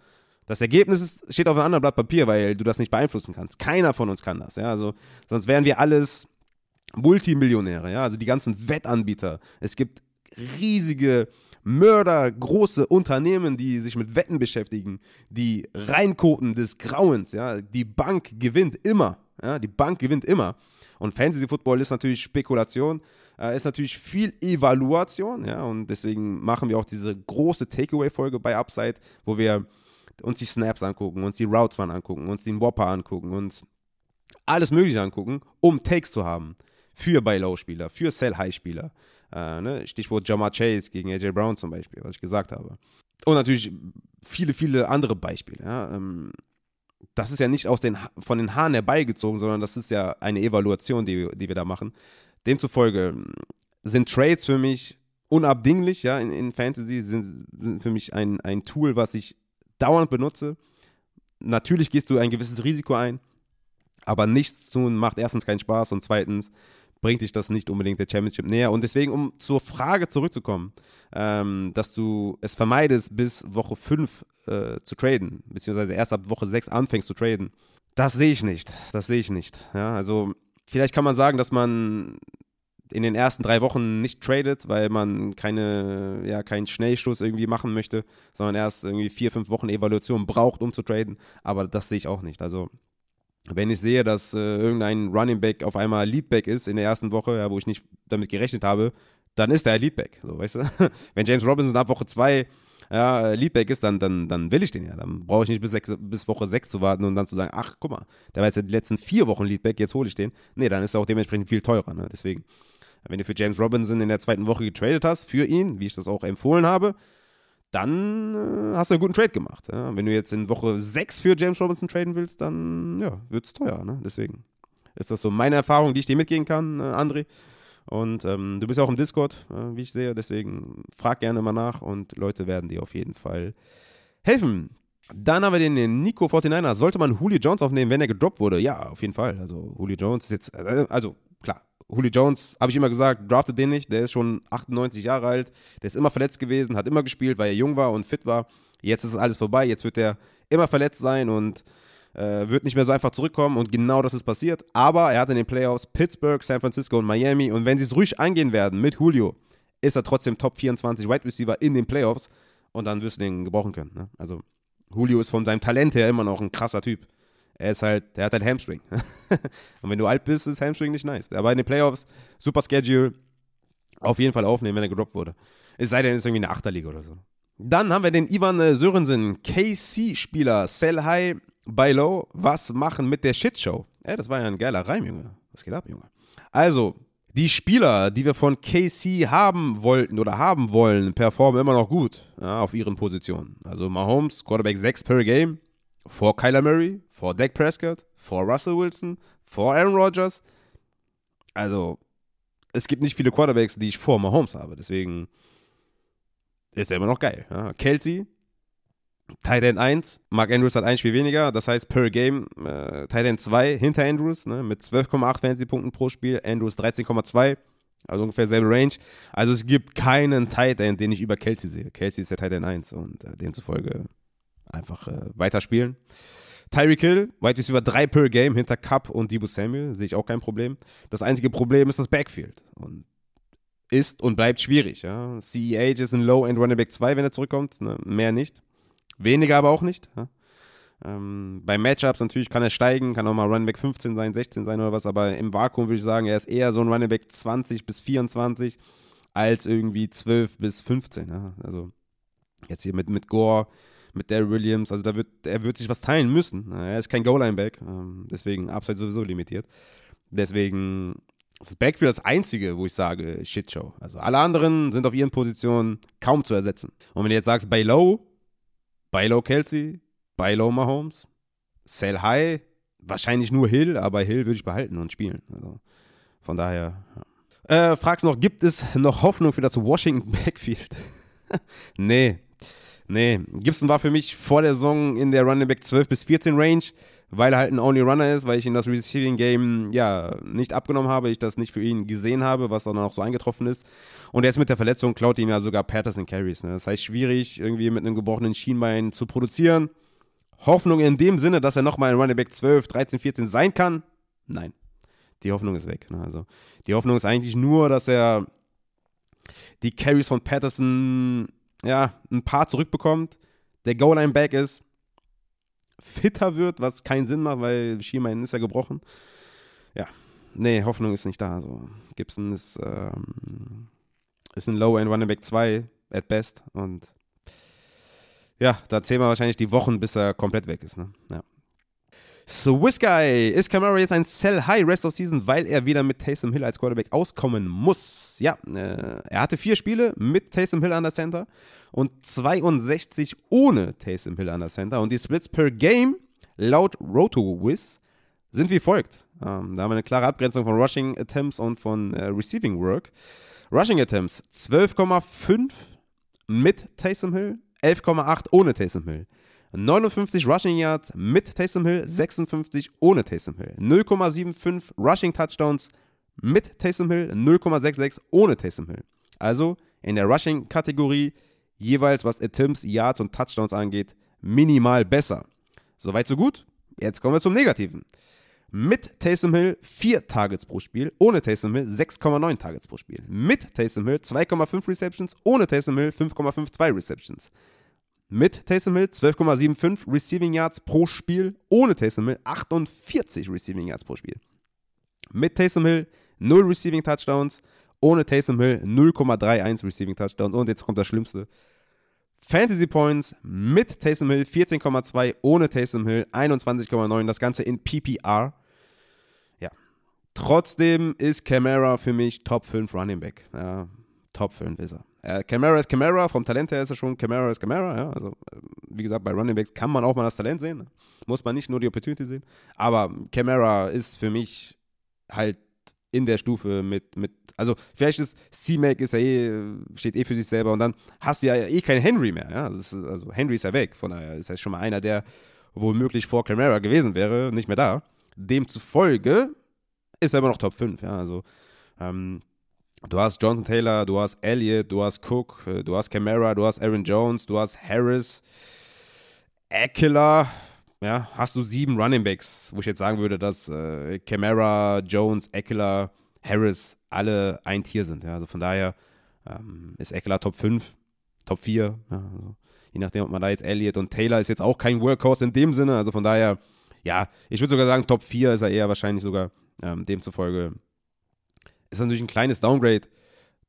Das Ergebnis ist, steht auf einem anderen Blatt Papier, weil du das nicht beeinflussen kannst. Keiner von uns kann das. Ja? Also, sonst wären wir alles Multimillionäre. Ja? Also die ganzen Wettanbieter. Es gibt riesige Mörder, große Unternehmen, die sich mit Wetten beschäftigen, die Reinkoten des Grauens. Ja? Die Bank gewinnt immer. Ja? Die Bank gewinnt immer. Und Fantasy Football ist natürlich Spekulation, äh, ist natürlich viel Evaluation, ja, und deswegen machen wir auch diese große Takeaway-Folge bei Upside, wo wir uns die Snaps angucken, uns die Routes angucken, uns den Whopper angucken, uns alles Mögliche angucken, um Takes zu haben. Für Buy-Low-Spieler, für Sell-High-Spieler. Äh, ne? Stichwort Jamar Chase gegen AJ Brown zum Beispiel, was ich gesagt habe. Und natürlich viele, viele andere Beispiele. Ja? Ähm, das ist ja nicht aus den, von den Haaren herbeigezogen, sondern das ist ja eine Evaluation, die, die wir da machen. Demzufolge sind Trades für mich unabdinglich, ja, in, in Fantasy, sind, sind für mich ein, ein Tool, was ich dauernd benutze. Natürlich gehst du ein gewisses Risiko ein, aber nichts tun macht erstens keinen Spaß und zweitens bringt dich das nicht unbedingt der Championship näher. Und deswegen, um zur Frage zurückzukommen, ähm, dass du es vermeidest, bis Woche 5 äh, zu traden, beziehungsweise erst ab Woche 6 anfängst zu traden, das sehe ich nicht. Das sehe ich nicht. Ja, also vielleicht kann man sagen, dass man in den ersten drei Wochen nicht tradet, weil man keine, ja, keinen Schnellstoß irgendwie machen möchte, sondern erst irgendwie vier, fünf Wochen Evaluation braucht, um zu traden. Aber das sehe ich auch nicht. Also wenn ich sehe, dass äh, irgendein Running Back auf einmal Leadback ist in der ersten Woche, ja, wo ich nicht damit gerechnet habe, dann ist er Leadback. So, weißt du? wenn James Robinson ab Woche 2 ja, Leadback ist, dann, dann, dann will ich den ja. Dann brauche ich nicht bis, sechs, bis Woche 6 zu warten und dann zu sagen, ach, guck mal, der war jetzt die letzten vier Wochen Leadback, jetzt hole ich den. Nee, dann ist er auch dementsprechend viel teurer. Ne? Deswegen, wenn du für James Robinson in der zweiten Woche getradet hast, für ihn, wie ich das auch empfohlen habe, dann äh, hast du einen guten Trade gemacht. Ja? Wenn du jetzt in Woche 6 für James Robinson traden willst, dann ja, wird es teuer. Ne? Deswegen ist das so meine Erfahrung, die ich dir mitgeben kann, äh, André. Und ähm, du bist ja auch im Discord, äh, wie ich sehe. Deswegen frag gerne mal nach und Leute werden dir auf jeden Fall helfen. Dann haben wir den Nico 49er. Sollte man Julio Jones aufnehmen, wenn er gedroppt wurde? Ja, auf jeden Fall. Also Julio Jones ist jetzt, äh, also klar, Julio Jones, habe ich immer gesagt, draftet den nicht. Der ist schon 98 Jahre alt. Der ist immer verletzt gewesen, hat immer gespielt, weil er jung war und fit war. Jetzt ist alles vorbei. Jetzt wird er immer verletzt sein und äh, wird nicht mehr so einfach zurückkommen. Und genau das ist passiert. Aber er hat in den Playoffs Pittsburgh, San Francisco und Miami. Und wenn sie es ruhig angehen werden mit Julio, ist er trotzdem Top 24 Wide Receiver in den Playoffs. Und dann wirst du den gebrauchen können. Ne? Also Julio ist von seinem Talent her immer noch ein krasser Typ. Er ist halt, der hat halt Hamstring. und wenn du alt bist, ist Hamstring nicht nice. Aber in den Playoffs, super Schedule, auf jeden Fall aufnehmen, wenn er gedroppt wurde. Es sei denn, es ist irgendwie eine Achterliga oder so. Dann haben wir den Ivan Sörensen, KC-Spieler, Sell High, Buy Low. Was machen mit der Shitshow? Ey, das war ja ein geiler Reim, Junge. Was geht ab, Junge? Also, die Spieler, die wir von KC haben wollten oder haben wollen, performen immer noch gut ja, auf ihren Positionen. Also Mahomes, Quarterback 6 per Game, vor Kyler Murray, vor Dak Prescott, vor Russell Wilson, vor Aaron Rodgers. Also, es gibt nicht viele Quarterbacks, die ich vor Mahomes habe. Deswegen ist er immer noch geil. Ja. Kelsey, Tight End 1, Mark Andrews hat ein Spiel weniger, das heißt per Game äh, Tight End 2 hinter Andrews ne, mit 12,8 Fantasy-Punkten pro Spiel, Andrews 13,2, also ungefähr selbe Range. Also es gibt keinen Tight End, den ich über Kelsey sehe. Kelsey ist der Tight End 1 und äh, demzufolge einfach äh, weiterspielen. Tyreek Hill, Wide Receiver 3 per Game hinter Cup und Debo Samuel, sehe ich auch kein Problem. Das einzige Problem ist das Backfield. Und ist und bleibt schwierig. Ja. CEH ist ein Low-End Running Back 2, wenn er zurückkommt. Ne? Mehr nicht. Weniger aber auch nicht. Ja. Ähm, bei Matchups natürlich kann er steigen, kann auch mal Running Back 15 sein, 16 sein oder was, aber im Vakuum würde ich sagen, er ist eher so ein Running Back 20 bis 24 als irgendwie 12 bis 15. Ja? Also jetzt hier mit, mit Gore, mit Darryl Williams, also da wird, er wird sich was teilen müssen. Er ist kein Goal-Line-Back, ähm, deswegen Upside sowieso limitiert. Deswegen ist das Backfield das einzige, wo ich sage, Shitshow. Also alle anderen sind auf ihren Positionen kaum zu ersetzen. Und wenn du jetzt sagst, bei Low, bei Low Kelsey, bei Low Mahomes, Sell High, wahrscheinlich nur Hill, aber Hill würde ich behalten und spielen. Also von daher, ja. Äh, fragst noch, gibt es noch Hoffnung für das Washington Backfield? nee, nee. Gibson war für mich vor der Saison in der Running Back 12 bis 14 Range weil er halt ein Only Runner ist, weil ich ihn das Receiving Game ja nicht abgenommen habe, ich das nicht für ihn gesehen habe, was dann auch so eingetroffen ist. Und jetzt mit der Verletzung klaut ihm ja sogar Patterson Carries. Ne? Das heißt, schwierig, irgendwie mit einem gebrochenen Schienbein zu produzieren. Hoffnung in dem Sinne, dass er nochmal in Running Back 12, 13, 14 sein kann? Nein. Die Hoffnung ist weg. Ne? Also, die Hoffnung ist eigentlich nur, dass er die Carries von Patterson ja, ein paar zurückbekommt, der Goal-Line-Back ist fitter wird, was keinen Sinn macht, weil Schienbein ist ja gebrochen. Ja, nee, Hoffnung ist nicht da. Also Gibson ist, ähm, ist ein Low-End Running Back 2 at best und ja, da zählen wir wahrscheinlich die Wochen, bis er komplett weg ist. Ne? Ja. Swiss Guy, ist Camara jetzt ein Sell High Rest of Season, weil er wieder mit Taysom Hill als Quarterback auskommen muss? Ja, äh, er hatte vier Spiele mit Taysom Hill an der Center und 62 ohne Taysom Hill an der Center. Und die Splits per Game laut RotoWiz sind wie folgt. Ähm, da haben wir eine klare Abgrenzung von Rushing Attempts und von äh, Receiving Work. Rushing Attempts 12,5 mit Taysom Hill, 11,8 ohne Taysom Hill. 59 Rushing Yards mit Taysom Hill, 56 ohne Taysom Hill. 0,75 Rushing Touchdowns mit Taysom Hill, 0,66 ohne Taysom Hill. Also in der Rushing-Kategorie jeweils, was Attempts, Yards und Touchdowns angeht, minimal besser. Soweit so gut. Jetzt kommen wir zum Negativen. Mit Taysom Hill 4 Targets pro Spiel, ohne Taysom Hill 6,9 Targets pro Spiel. Mit Taysom Hill 2,5 Receptions, ohne Taysom Hill 5,52 Receptions. Mit Taysom Hill 12,75 Receiving Yards pro Spiel, ohne Taysom Hill 48 Receiving Yards pro Spiel. Mit Taysom Hill 0 Receiving Touchdowns, ohne Taysom Hill 0,31 Receiving Touchdowns. Und jetzt kommt das Schlimmste. Fantasy Points mit Taysom Hill 14,2, ohne Taysom Hill 21,9. Das Ganze in PPR. Ja. Trotzdem ist Camara für mich Top 5 Running Back. Ja, Top 5 ist er. Äh, Camara ist Camara, vom Talent her ist er schon Camara ist Camara. Ja. Also, äh, wie gesagt, bei Running Backs kann man auch mal das Talent sehen. Muss man nicht nur die Opportunity sehen. Aber Camara ist für mich halt in der Stufe mit, mit also vielleicht ist C-Mac ist ja eh, steht eh für sich selber und dann hast du ja eh keinen Henry mehr. Ja? Ist, also Henry ist ja weg, von daher ist er schon mal einer, der womöglich vor Camara gewesen wäre, nicht mehr da. Demzufolge ist er immer noch Top 5. Ja? Also ähm, du hast Jonathan Taylor, du hast Elliott, du hast Cook, äh, du hast Camara, du hast Aaron Jones, du hast Harris, Eckler, ja, hast du sieben Running Backs, wo ich jetzt sagen würde, dass äh, Camara, Jones, Eckler, Harris alle ein Tier sind. Ja. Also von daher ähm, ist Eckler Top 5, Top 4. Ja, also je nachdem, ob man da jetzt Elliott und Taylor ist jetzt auch kein Workhorse in dem Sinne. Also von daher, ja, ich würde sogar sagen, Top 4 ist er eher wahrscheinlich sogar. Ähm, demzufolge ist natürlich ein kleines Downgrade.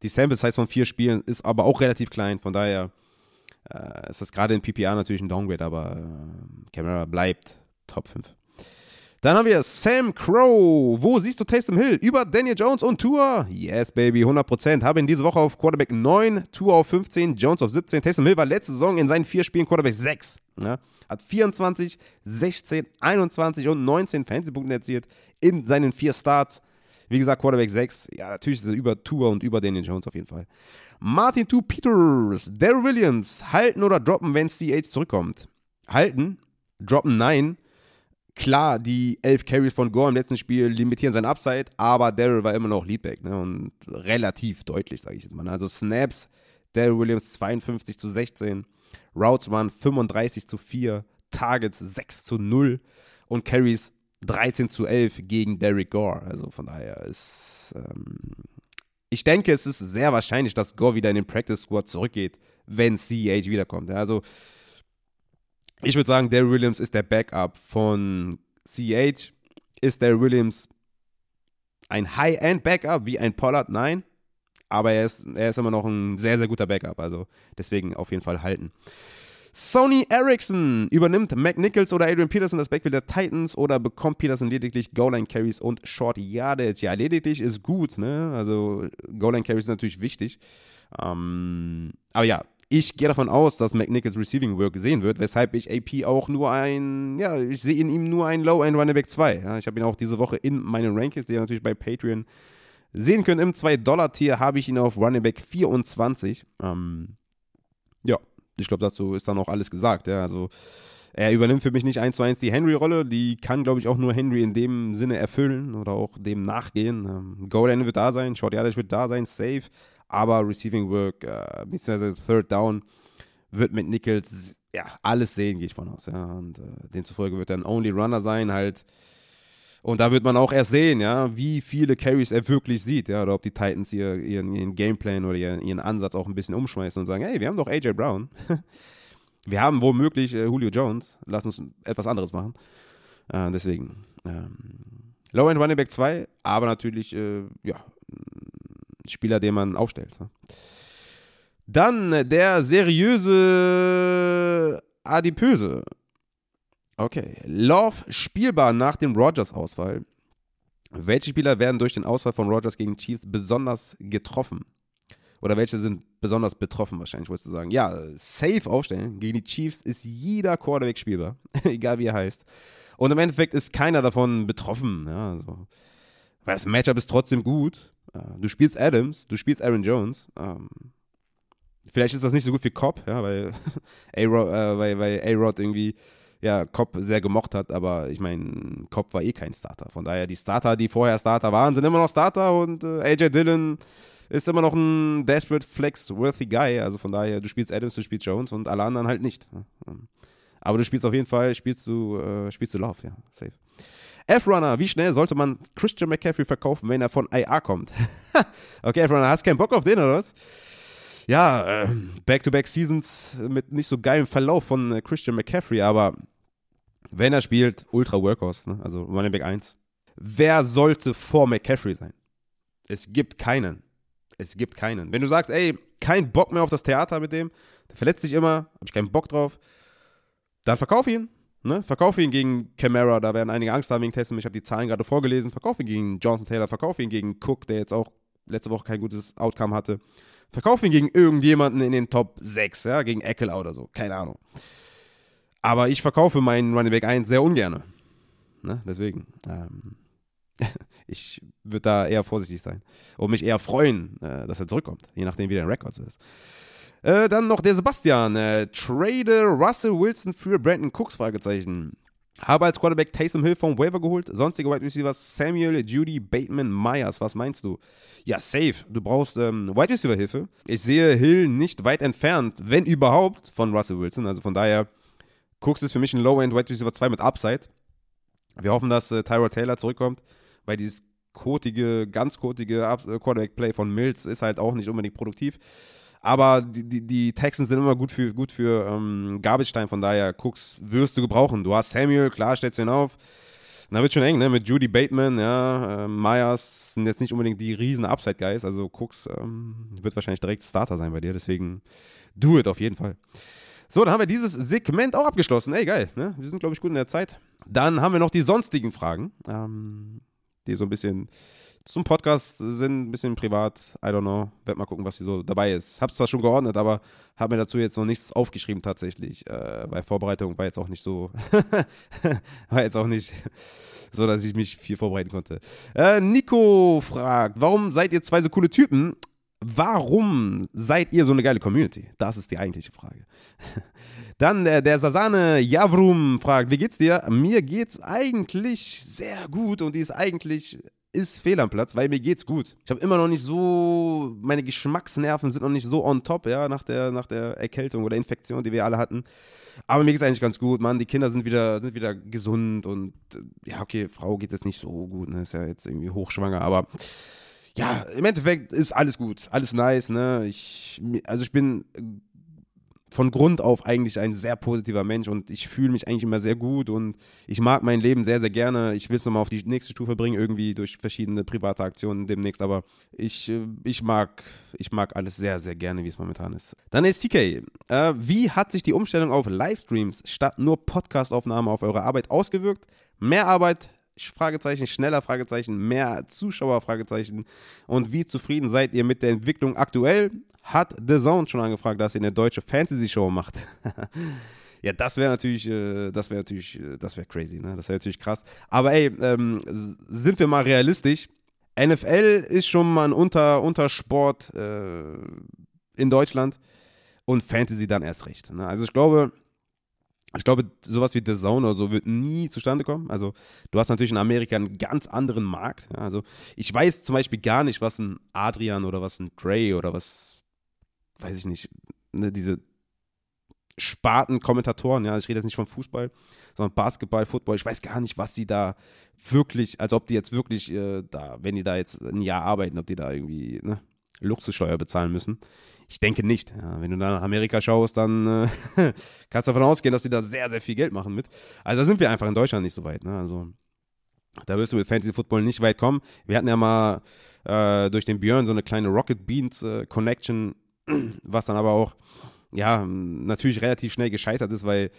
Die Sample Size von vier Spielen ist aber auch relativ klein. Von daher äh, ist das gerade in PPR natürlich ein Downgrade, aber äh, Camera bleibt Top 5. Dann haben wir Sam Crow. Wo siehst du Taysom Hill? Über Daniel Jones und Tour? Yes, baby, 100%. Habe ihn diese Woche auf Quarterback 9, Tour auf 15, Jones auf 17. Taysom Hill war letzte Saison in seinen vier Spielen Quarterback 6. Ja? Hat 24, 16, 21 und 19 Fantasy-Punkte erzielt in seinen vier Starts. Wie gesagt, Quarterback 6. Ja, natürlich ist er über Tour und über Daniel Jones auf jeden Fall. Martin Two Peters, Daryl Williams, halten oder droppen, wenn CH zurückkommt? Halten, droppen nein. Klar, die elf Carries von Gore im letzten Spiel limitieren sein Upside, aber Daryl war immer noch Leadback ne? und relativ deutlich, sage ich jetzt mal. Also Snaps, Daryl Williams 52 zu 16, Routes waren 35 zu 4, Targets 6 zu 0 und Carries 13 zu 11 gegen Derek Gore. Also von daher ist ähm, ich denke, es ist sehr wahrscheinlich, dass Gore wieder in den Practice Squad zurückgeht, wenn CH wiederkommt. Also Ich würde sagen, Daryl Williams ist der Backup von CH. Ist Daryl Williams ein High-End-Backup wie ein Pollard? Nein. Aber er ist, er ist immer noch ein sehr, sehr guter Backup. Also deswegen auf jeden Fall halten. Sony Ericsson übernimmt McNichols oder Adrian Peterson das Backfield der Titans oder bekommt Peterson lediglich Goal-Line-Carries und Short Yardage? Ja, lediglich ist gut, ne? Also Goal-Line-Carries ist natürlich wichtig. Ähm, aber ja, ich gehe davon aus, dass McNichols Receiving Work sehen wird, weshalb ich AP auch nur ein, ja, ich sehe in ihm nur ein Low-End Running Back 2. Ja, ich habe ihn auch diese Woche in meinen Rankings, die ihr natürlich bei Patreon sehen könnt. Im 2-Dollar-Tier habe ich ihn auf Running Back 24. Ähm, ja, ich glaube, dazu ist dann auch alles gesagt. Ja, also er übernimmt für mich nicht eins zu eins die Henry-Rolle. Die kann, glaube ich, auch nur Henry in dem Sinne erfüllen oder auch dem nachgehen. Ähm, Goal wird da sein, Short Yardage wird da sein, safe aber Receiving Work, äh, beziehungsweise Third Down, wird mit Nichols ja, alles sehen, gehe ich von aus. Ja. Und äh, demzufolge wird er ein Only Runner sein, halt. Und da wird man auch erst sehen, ja, wie viele Carries er wirklich sieht, ja, oder ob die Titans ihr, ihren, ihren Gameplan oder ihren, ihren Ansatz auch ein bisschen umschmeißen und sagen, hey, wir haben doch AJ Brown. wir haben womöglich äh, Julio Jones. Lass uns etwas anderes machen. Äh, deswegen. Ähm, Low End Running Back 2, aber natürlich, äh, ja, Spieler, den man aufstellt. Dann der seriöse Adipöse. Okay. Love spielbar nach dem Rogers-Ausfall. Welche Spieler werden durch den Ausfall von Rogers gegen Chiefs besonders getroffen? Oder welche sind besonders betroffen wahrscheinlich, wolltest du sagen? Ja, safe aufstellen. Gegen die Chiefs ist jeder Quarterback spielbar, egal wie er heißt. Und im Endeffekt ist keiner davon betroffen. Ja, also, weil das Matchup ist trotzdem gut. Äh, du spielst Adams, du spielst Aaron Jones. Ähm, vielleicht ist das nicht so gut wie Cobb, ja, weil A-Rod, äh, irgendwie ja, Cobb sehr gemocht hat, aber ich meine, Cobb war eh kein Starter. Von daher, die Starter, die vorher Starter waren, sind immer noch Starter und äh, AJ Dillon ist immer noch ein Desperate Flex-worthy Guy. Also von daher, du spielst Adams, du spielst Jones und alle anderen halt nicht. Ähm, aber du spielst auf jeden Fall, spielst du, äh, spielst du Love, ja, safe. F-Runner, wie schnell sollte man Christian McCaffrey verkaufen, wenn er von IA kommt? okay, F-Runner, hast keinen Bock auf den oder was? Ja, äh, Back-to-Back-Seasons mit nicht so geilem Verlauf von äh, Christian McCaffrey, aber wenn er spielt, Ultra Workhorse, ne? also Running Back 1. Wer sollte vor McCaffrey sein? Es gibt keinen. Es gibt keinen. Wenn du sagst, ey, kein Bock mehr auf das Theater mit dem, der verletzt sich immer, hab ich keinen Bock drauf, dann verkauf ihn. Ne? Verkauf ihn gegen Camara, da werden einige Angst haben wegen Testen. Ich habe die Zahlen gerade vorgelesen. Verkauf ihn gegen Jonathan Taylor, verkauf ihn gegen Cook, der jetzt auch letzte Woche kein gutes Outcome hatte. Verkauf ihn gegen irgendjemanden in den Top 6, ja, gegen Eckler oder so, keine Ahnung. Aber ich verkaufe meinen Running Back 1 sehr ungern. Ne? Deswegen, ähm, ich würde da eher vorsichtig sein und mich eher freuen, äh, dass er zurückkommt, je nachdem, wie der Rekord so ist. Äh, dann noch der Sebastian. Äh, trade Russell Wilson für Brandon Cooks? Fragezeichen. Habe als Quarterback Taysom Hill vom Waiver geholt. Sonstige Wide Receivers Samuel, Judy, Bateman, Myers. Was meinst du? Ja, safe. Du brauchst ähm, Wide Receiver Hilfe. Ich sehe Hill nicht weit entfernt, wenn überhaupt, von Russell Wilson. Also von daher, Cooks ist für mich ein Low-End Wide Receiver 2 mit Upside. Wir hoffen, dass äh, Tyrod Taylor zurückkommt, weil dieses kotige, ganz kotige äh, Quarterback-Play von Mills ist halt auch nicht unbedingt produktiv. Aber die, die, die Texans sind immer gut für, gut für ähm, Garbage Time, von daher Cooks wirst du gebrauchen. Du hast Samuel, klar, stellst du ihn auf. Da wird schon eng, ne? Mit Judy Bateman, ja, äh, Myers sind jetzt nicht unbedingt die riesen Upside-Guys. Also Cooks ähm, wird wahrscheinlich direkt Starter sein bei dir, deswegen do it auf jeden Fall. So, dann haben wir dieses Segment auch abgeschlossen. Ey, geil, ne? Wir sind, glaube ich, gut in der Zeit. Dann haben wir noch die sonstigen Fragen, ähm, die so ein bisschen zum Podcast sind, ein bisschen privat, I don't know. Werd mal gucken, was hier so dabei ist. Hab's zwar schon geordnet, aber habe mir dazu jetzt noch nichts aufgeschrieben tatsächlich, äh, weil Vorbereitung war jetzt auch nicht so, war jetzt auch nicht so, dass ich mich viel vorbereiten konnte. Äh, Nico fragt, warum seid ihr zwei so coole Typen? Warum seid ihr so eine geile Community? Das ist die eigentliche Frage. Dann der, der Sasane Javrum fragt, wie geht's dir? Mir geht's eigentlich sehr gut und die ist eigentlich ist fehl am Platz, weil mir geht's gut. Ich habe immer noch nicht so, meine Geschmacksnerven sind noch nicht so on top, ja, nach der, nach der Erkältung oder Infektion, die wir alle hatten. Aber mir geht's eigentlich ganz gut, Mann. Die Kinder sind wieder, sind wieder gesund und ja, okay, Frau geht es nicht so gut, ne? Ist ja jetzt irgendwie hochschwanger, aber ja, im Endeffekt ist alles gut, alles nice, ne? Ich, also ich bin von Grund auf eigentlich ein sehr positiver Mensch und ich fühle mich eigentlich immer sehr gut und ich mag mein Leben sehr, sehr gerne. Ich will es nochmal auf die nächste Stufe bringen, irgendwie durch verschiedene private Aktionen demnächst, aber ich, äh, ich, mag, ich mag alles sehr, sehr gerne, wie es momentan ist. Dann ist CK. Äh, wie hat sich die Umstellung auf Livestreams statt nur Podcastaufnahmen auf eure Arbeit ausgewirkt? Mehr Arbeit, Fragezeichen, schneller Fragezeichen, mehr Zuschauer Fragezeichen und wie zufrieden seid ihr mit der Entwicklung aktuell? hat The Zone schon angefragt, dass ihr eine deutsche Fantasy-Show macht. ja, das wäre natürlich, äh, das wäre natürlich, äh, das wäre crazy, ne? Das wäre natürlich krass. Aber ey, ähm, sind wir mal realistisch. NFL ist schon mal ein Unter Untersport äh, in Deutschland und Fantasy dann erst recht. Ne? Also ich glaube, ich glaube, sowas wie The Zone oder so wird nie zustande kommen. Also, du hast natürlich in Amerika einen ganz anderen Markt. Ja? Also, ich weiß zum Beispiel gar nicht, was ein Adrian oder was ein Dre oder was weiß ich nicht, ne, diese Sparten-Kommentatoren, ja, ich rede jetzt nicht vom Fußball, sondern Basketball, Football, ich weiß gar nicht, was sie da wirklich, also ob die jetzt wirklich äh, da, wenn die da jetzt ein Jahr arbeiten, ob die da irgendwie ne, Luxussteuer bezahlen müssen. Ich denke nicht. Ja, wenn du nach Amerika schaust, dann äh, kannst du davon ausgehen, dass die da sehr, sehr viel Geld machen mit. Also da sind wir einfach in Deutschland nicht so weit. Ne? Also da wirst du mit Fantasy Football nicht weit kommen. Wir hatten ja mal äh, durch den Björn so eine kleine Rocket Beans äh, Connection was dann aber auch, ja, natürlich relativ schnell gescheitert ist, weil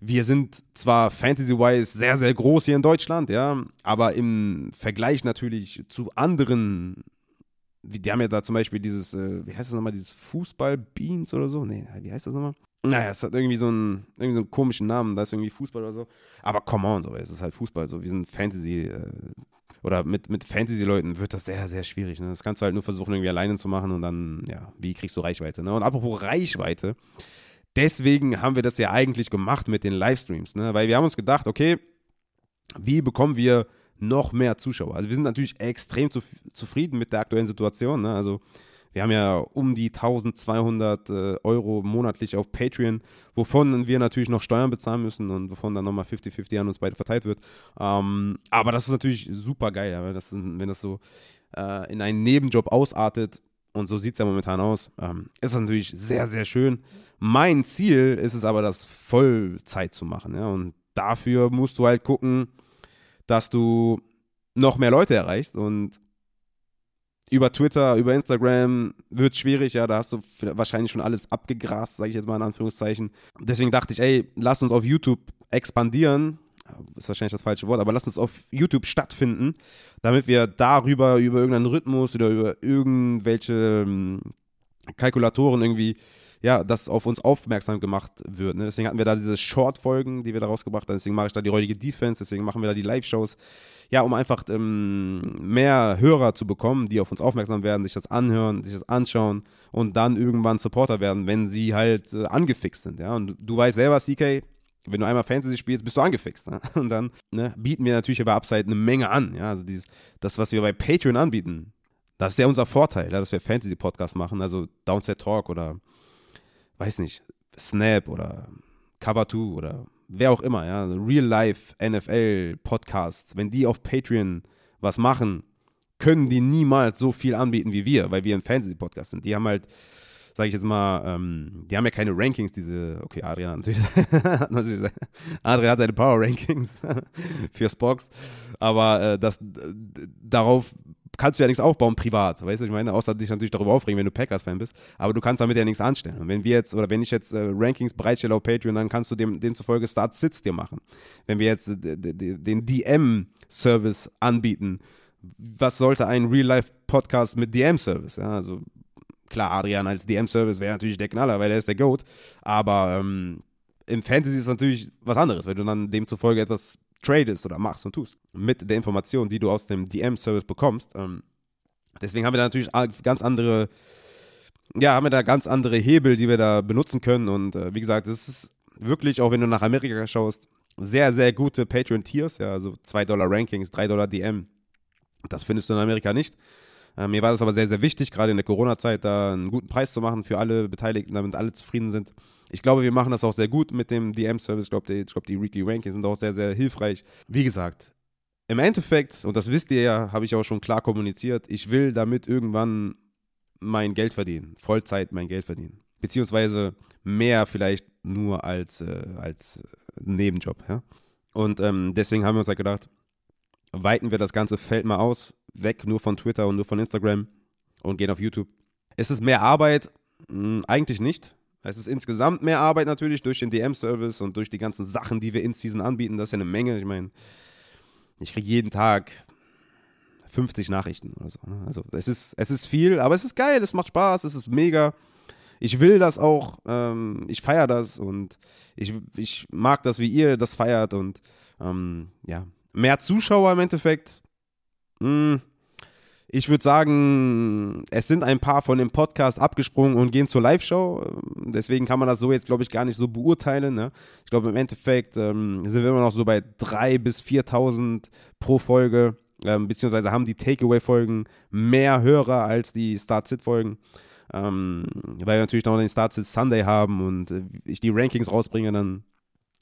wir sind zwar fantasy-wise sehr, sehr groß hier in Deutschland, ja, aber im Vergleich natürlich zu anderen, die haben ja da zum Beispiel dieses, äh, wie heißt das nochmal, dieses Fußball-Beans oder so? Nee, wie heißt das nochmal? Naja, es hat irgendwie so einen, irgendwie so einen komischen Namen, da ist irgendwie Fußball oder so. Aber come on, so, es ist halt Fußball, so, wir sind Fantasy, äh, oder mit, mit Fantasy-Leuten wird das sehr, sehr schwierig. Ne? Das kannst du halt nur versuchen, irgendwie alleine zu machen und dann, ja, wie kriegst du Reichweite? Ne? Und apropos Reichweite, deswegen haben wir das ja eigentlich gemacht mit den Livestreams, ne? weil wir haben uns gedacht, okay, wie bekommen wir noch mehr Zuschauer? Also wir sind natürlich extrem zu, zufrieden mit der aktuellen Situation. Ne? Also wir haben ja um die 1200 äh, Euro monatlich auf Patreon, wovon wir natürlich noch Steuern bezahlen müssen und wovon dann nochmal 50-50 an uns beide verteilt wird. Ähm, aber das ist natürlich super geil, wenn, das, wenn das so äh, in einen Nebenjob ausartet. Und so sieht es ja momentan aus. Ähm, ist natürlich sehr, sehr schön. Mein Ziel ist es aber, das Vollzeit zu machen. Ja? Und dafür musst du halt gucken, dass du noch mehr Leute erreichst. Und über Twitter, über Instagram wird schwierig, ja, da hast du wahrscheinlich schon alles abgegrast, sage ich jetzt mal in Anführungszeichen. Deswegen dachte ich, ey, lass uns auf YouTube expandieren. Ist wahrscheinlich das falsche Wort, aber lass uns auf YouTube stattfinden, damit wir darüber, über irgendeinen Rhythmus oder über irgendwelche ähm, Kalkulatoren irgendwie ja, dass auf uns aufmerksam gemacht wird. Ne? Deswegen hatten wir da diese Short-Folgen, die wir da rausgebracht haben. Deswegen mache ich da die heutige Defense, deswegen machen wir da die Live-Shows. Ja, um einfach ähm, mehr Hörer zu bekommen, die auf uns aufmerksam werden, sich das anhören, sich das anschauen und dann irgendwann Supporter werden, wenn sie halt äh, angefixt sind. Ja? Und du, du weißt selber, CK, wenn du einmal Fantasy spielst, bist du angefixt. Ne? Und dann ne, bieten wir natürlich bei Upside eine Menge an. Ja? Also dieses, das, was wir bei Patreon anbieten, das ist ja unser Vorteil, ja, dass wir Fantasy-Podcasts machen, also Downset Talk oder weiß nicht, Snap oder Cover 2 oder wer auch immer, ja, Real Life NFL Podcasts, wenn die auf Patreon was machen, können die niemals so viel anbieten wie wir, weil wir ein Fantasy-Podcast sind. Die haben halt, sage ich jetzt mal, ähm, die haben ja keine Rankings, diese, okay, Adrian natürlich, Adrian hat seine Power-Rankings für Spox, aber äh, das, darauf kannst du ja nichts aufbauen privat, weißt du, ich meine, außer dich natürlich darüber aufregen, wenn du Packers-Fan bist, aber du kannst damit ja nichts anstellen. Und wenn wir jetzt, oder wenn ich jetzt äh, Rankings bereitstelle auf Patreon, dann kannst du dem, demzufolge Start-Sits dir machen. Wenn wir jetzt äh, den DM-Service anbieten, was sollte ein Real-Life-Podcast mit DM-Service? Ja, also klar, Adrian als DM-Service wäre natürlich der Knaller, weil er ist der GOAT, aber ähm, im Fantasy ist es natürlich was anderes, weil du dann demzufolge etwas tradest oder machst und tust. Mit der Information, die du aus dem DM-Service bekommst. Ähm, deswegen haben wir da natürlich ganz andere, ja, haben wir da ganz andere Hebel, die wir da benutzen können. Und äh, wie gesagt, es ist wirklich, auch wenn du nach Amerika schaust, sehr, sehr gute Patreon-Tiers, ja, also 2 Dollar Rankings, 3 Dollar DM. Das findest du in Amerika nicht. Äh, mir war das aber sehr, sehr wichtig, gerade in der Corona-Zeit, da einen guten Preis zu machen für alle Beteiligten, damit alle zufrieden sind. Ich glaube, wir machen das auch sehr gut mit dem DM-Service. Ich glaube, die, glaub, die Weekly Rankings sind auch sehr, sehr hilfreich. Wie gesagt, im Endeffekt, und das wisst ihr ja, habe ich auch schon klar kommuniziert, ich will damit irgendwann mein Geld verdienen, Vollzeit mein Geld verdienen. beziehungsweise mehr vielleicht nur als, äh, als Nebenjob. Ja? Und ähm, deswegen haben wir uns halt gedacht, weiten wir das ganze Feld mal aus, weg nur von Twitter und nur von Instagram und gehen auf YouTube. Ist es mehr Arbeit? Hm, eigentlich nicht. Es ist insgesamt mehr Arbeit natürlich durch den DM-Service und durch die ganzen Sachen, die wir in Season anbieten. Das ist ja eine Menge. Ich meine, ich kriege jeden Tag 50 Nachrichten oder so. Ne? Also es ist, es ist viel, aber es ist geil, es macht Spaß, es ist mega. Ich will das auch, ähm, ich feiere das und ich, ich mag das, wie ihr das feiert und ähm, ja, mehr Zuschauer im Endeffekt. Mh, hm, ich würde sagen, es sind ein paar von dem Podcast abgesprungen und gehen zur Live-Show. Deswegen kann man das so jetzt, glaube ich, gar nicht so beurteilen. Ne? Ich glaube, im Endeffekt ähm, sind wir immer noch so bei 3.000 bis 4.000 pro Folge. Ähm, beziehungsweise haben die Takeaway-Folgen mehr Hörer als die Start-Sit-Folgen. Ähm, weil wir natürlich noch den Start-Sit Sunday haben und äh, ich die Rankings rausbringe, dann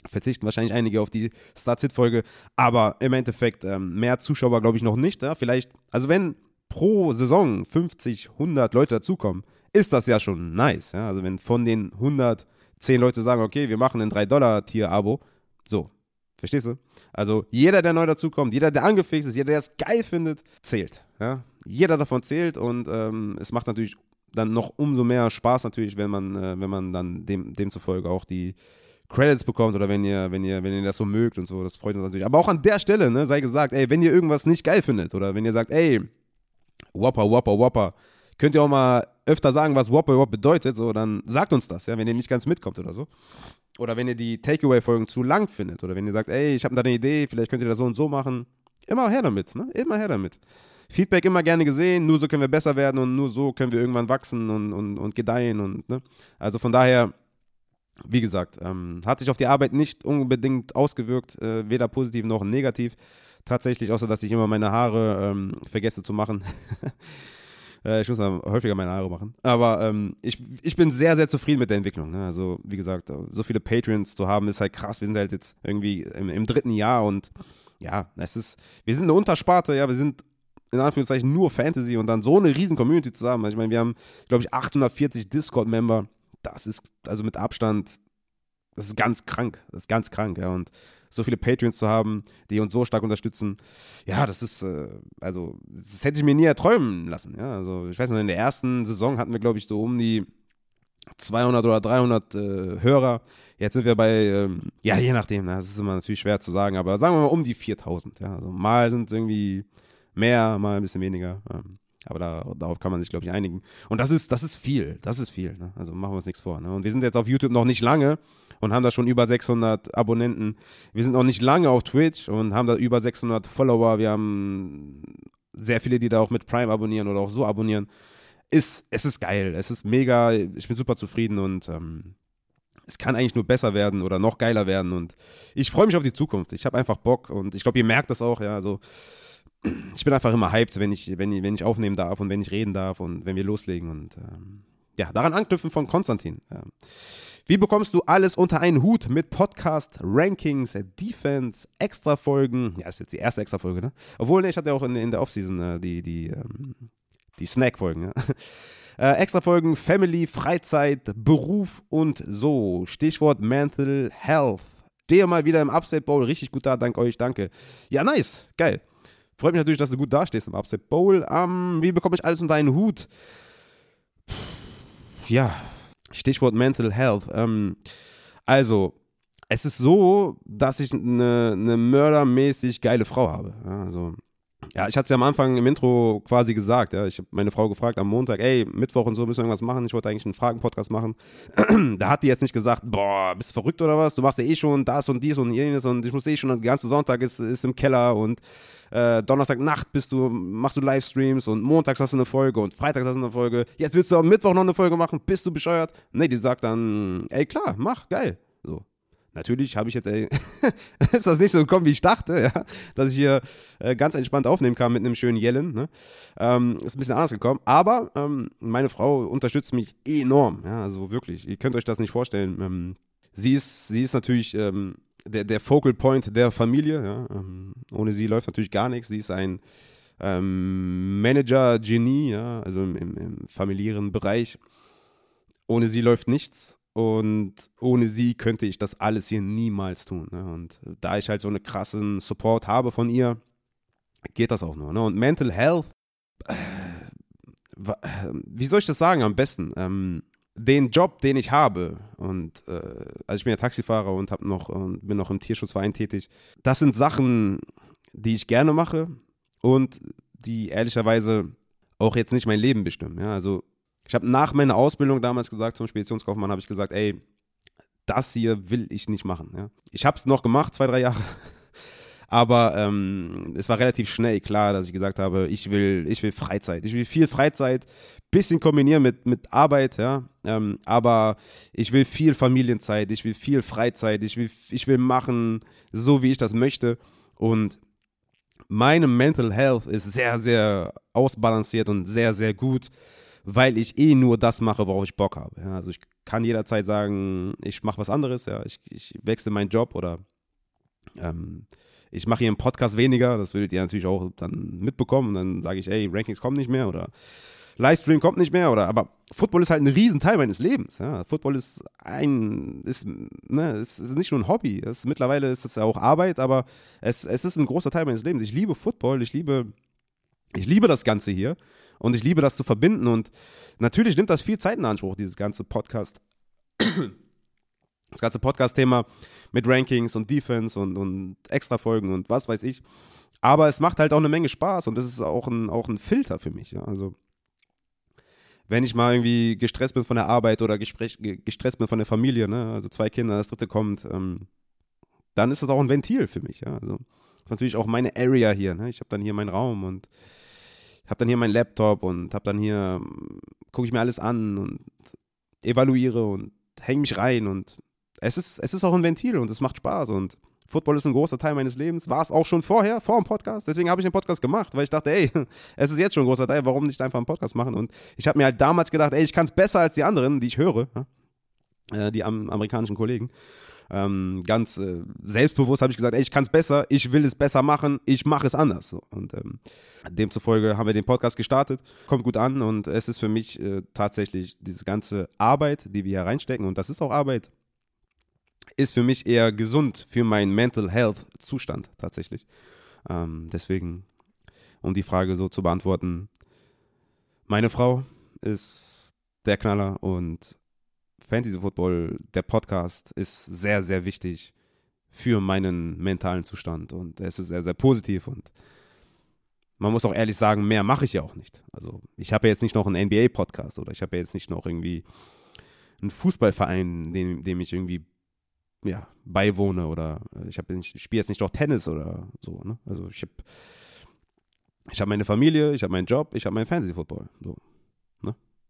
verzichten wahrscheinlich einige auf die Start-Sit-Folge. Aber im Endeffekt ähm, mehr Zuschauer, glaube ich, noch nicht. Ja? Vielleicht, also wenn pro Saison 50, 100 Leute dazukommen, ist das ja schon nice. Ja? Also wenn von den 100 10 Leute sagen, okay, wir machen ein 3-Dollar-Tier-Abo, so, verstehst du? Also jeder, der neu dazukommt, jeder, der angefixt ist, jeder, der es geil findet, zählt. Ja? Jeder davon zählt und ähm, es macht natürlich dann noch umso mehr Spaß natürlich, wenn man, äh, wenn man dann dem, demzufolge auch die Credits bekommt oder wenn ihr, wenn ihr, wenn ihr das so mögt und so, das freut uns natürlich. Aber auch an der Stelle, ne, sei gesagt, ey, wenn ihr irgendwas nicht geil findet oder wenn ihr sagt, ey, Whopper, Whopper, Whopper. Könnt ihr auch mal öfter sagen, was Whopper überhaupt bedeutet, so, dann sagt uns das, ja, wenn ihr nicht ganz mitkommt oder so. Oder wenn ihr die Takeaway-Folgen zu lang findet oder wenn ihr sagt, ey, ich habe da eine Idee, vielleicht könnt ihr das so und so machen. Immer her damit, ne? Immer her damit. Feedback immer gerne gesehen, nur so können wir besser werden und nur so können wir irgendwann wachsen und, und, und gedeihen und, ne? Also von daher, wie gesagt, ähm, hat sich auf die Arbeit nicht unbedingt ausgewirkt, äh, weder positiv noch negativ tatsächlich, außer dass ich immer meine Haare ähm, vergesse zu machen. äh, ich muss häufiger meine Haare machen. Aber ähm, ich, ich bin sehr, sehr zufrieden mit der Entwicklung. Ne? Also, wie gesagt, so viele Patreons zu haben, ist halt krass. Wir sind halt jetzt irgendwie im, im dritten Jahr und ja, es ist, wir sind eine Untersparte, ja, wir sind in Anführungszeichen nur Fantasy und dann so eine riesen Community zusammen. Also ich meine, wir haben, glaube ich, 840 Discord-Member. Das ist also mit Abstand, das ist ganz krank. Das ist ganz krank, ja. Und so viele Patreons zu haben, die uns so stark unterstützen. Ja, das ist, äh, also, das hätte ich mir nie erträumen lassen. Ja, also, ich weiß noch, in der ersten Saison hatten wir, glaube ich, so um die 200 oder 300 äh, Hörer. Jetzt sind wir bei, ähm, ja, je nachdem, ne, das ist immer natürlich schwer zu sagen, aber sagen wir mal um die 4000. Ja, also, mal sind es irgendwie mehr, mal ein bisschen weniger. Ähm, aber da, darauf kann man sich, glaube ich, einigen. Und das ist, das ist viel. Das ist viel. Ne? Also machen wir uns nichts vor. Ne? Und wir sind jetzt auf YouTube noch nicht lange und haben da schon über 600 Abonnenten. Wir sind noch nicht lange auf Twitch und haben da über 600 Follower. Wir haben sehr viele, die da auch mit Prime abonnieren oder auch so abonnieren. Ist, es ist geil. Es ist mega. Ich bin super zufrieden und ähm, es kann eigentlich nur besser werden oder noch geiler werden. Und ich freue mich auf die Zukunft. Ich habe einfach Bock und ich glaube, ihr merkt das auch. Ja, also ich bin einfach immer hyped, wenn ich, wenn, wenn ich aufnehmen darf und wenn ich reden darf und wenn wir loslegen. Und ähm, ja, daran anknüpfen von Konstantin. Ähm, wie bekommst du alles unter einen Hut mit Podcast, Rankings, Defense, Extra-Folgen? Ja, das ist jetzt die erste Extra-Folge, ne? Obwohl, ne, ich hatte ja auch in, in der Offseason äh, die, die, ähm, die Snack-Folgen, ja? Äh, Extra-Folgen, Family, Freizeit, Beruf und so. Stichwort Mental Health. Stehe mal wieder im Upstate Bowl. Richtig gut da, dank euch, danke. Ja, nice, geil. Freut mich natürlich, dass du gut dastehst im Upstate Bowl. Ähm, wie bekomme ich alles unter einen Hut? Ja, Stichwort Mental Health. Ähm, also, es ist so, dass ich eine, eine mördermäßig geile Frau habe. Ja, also, ja, ich hatte es ja am Anfang im Intro quasi gesagt. Ja. Ich habe meine Frau gefragt am Montag, ey, Mittwoch und so müssen wir irgendwas machen. Ich wollte eigentlich einen Fragen-Podcast machen. da hat die jetzt nicht gesagt, boah, bist du verrückt oder was? Du machst ja eh schon das und dies und jenes und ich muss eh schon, den ganzen Sonntag ist, ist im Keller und äh, Donnerstagnacht bist du, machst du Livestreams und montags hast du eine Folge und freitags hast du eine Folge. Jetzt willst du am Mittwoch noch eine Folge machen, bist du bescheuert? Nee, die sagt dann, ey, klar, mach, geil. Natürlich habe ich jetzt, ey, ist das nicht so gekommen, wie ich dachte, ja, dass ich hier äh, ganz entspannt aufnehmen kann mit einem schönen Yellen. Ne? Ähm, ist ein bisschen anders gekommen, aber ähm, meine Frau unterstützt mich enorm, ja, also wirklich. Ihr könnt euch das nicht vorstellen. Ähm, sie ist, sie ist natürlich ähm, der, der Focal Point der Familie. Ja? Ähm, ohne sie läuft natürlich gar nichts. Sie ist ein ähm, Manager-Genie, also im, im, im familiären Bereich ohne sie läuft nichts und ohne sie könnte ich das alles hier niemals tun. Ne? Und da ich halt so einen krassen Support habe von ihr, geht das auch nur. Ne? Und Mental Health, äh, wie soll ich das sagen am besten? Ähm, den Job, den ich habe, und äh, also ich bin ja Taxifahrer und hab noch und bin noch im Tierschutzverein tätig, das sind Sachen, die ich gerne mache und die ehrlicherweise auch jetzt nicht mein Leben bestimmen. Ja? Also ich habe nach meiner Ausbildung damals gesagt, zum Speditionskaufmann habe ich gesagt, ey, das hier will ich nicht machen. Ja? Ich habe es noch gemacht, zwei, drei Jahre. Aber ähm, es war relativ schnell klar, dass ich gesagt habe, ich will, ich will Freizeit. Ich will viel Freizeit, bisschen kombinieren mit, mit Arbeit, ja. Ähm, aber ich will viel Familienzeit, ich will viel Freizeit, ich will, ich will machen, so wie ich das möchte. Und meine Mental Health ist sehr, sehr ausbalanciert und sehr, sehr gut, weil ich eh nur das mache, worauf ich Bock habe. Ja, also ich kann jederzeit sagen, ich mache was anderes, ja, ich, ich wechsle meinen Job oder ähm, ich mache hier einen Podcast weniger, das würdet ihr natürlich auch dann mitbekommen. Und dann sage ich, ey, Rankings kommen nicht mehr oder Livestream kommt nicht mehr oder aber Football ist halt ein Riesenteil meines Lebens. Ja. Football ist ein, ist, ne, es ist nicht nur ein Hobby. Es, mittlerweile ist es ja auch Arbeit, aber es, es ist ein großer Teil meines Lebens. Ich liebe Football, ich liebe, ich liebe das Ganze hier und ich liebe das zu verbinden. Und natürlich nimmt das viel Zeit in Anspruch, dieses ganze Podcast. Das ganze Podcast-Thema mit Rankings und Defense und, und Extra-Folgen und was weiß ich. Aber es macht halt auch eine Menge Spaß und das ist auch ein, auch ein Filter für mich. Ja. Also wenn ich mal irgendwie gestresst bin von der Arbeit oder gestresst bin von der Familie, ne, also zwei Kinder, das dritte kommt, ähm, dann ist das auch ein Ventil für mich. Ja. Also, das ist natürlich auch meine Area hier. Ne? Ich habe dann hier meinen Raum und habe dann hier meinen Laptop und habe dann hier, gucke ich mir alles an und evaluiere und hänge mich rein und es ist, es ist auch ein Ventil und es macht Spaß und Football ist ein großer Teil meines Lebens. War es auch schon vorher, vor dem Podcast. Deswegen habe ich den Podcast gemacht, weil ich dachte, ey, es ist jetzt schon ein großer Teil, warum nicht einfach einen Podcast machen? Und ich habe mir halt damals gedacht, ey, ich kann es besser als die anderen, die ich höre, äh, die am, amerikanischen Kollegen. Ähm, ganz äh, selbstbewusst habe ich gesagt, ey, ich kann es besser, ich will es besser machen, ich mache es anders. So. Und ähm, demzufolge haben wir den Podcast gestartet, kommt gut an und es ist für mich äh, tatsächlich diese ganze Arbeit, die wir hier reinstecken, und das ist auch Arbeit, ist für mich eher gesund für meinen Mental Health Zustand tatsächlich. Ähm, deswegen, um die Frage so zu beantworten, meine Frau ist der Knaller und Fantasy Football, der Podcast, ist sehr, sehr wichtig für meinen mentalen Zustand und es ist sehr, sehr positiv und man muss auch ehrlich sagen, mehr mache ich ja auch nicht. Also ich habe ja jetzt nicht noch einen NBA-Podcast oder ich habe ja jetzt nicht noch irgendwie einen Fußballverein, dem, dem ich irgendwie ja, beiwohne oder ich, ich spiele jetzt nicht doch Tennis oder so. Ne? Also ich habe ich hab meine Familie, ich habe meinen Job, ich habe meinen Fantasy-Football. So?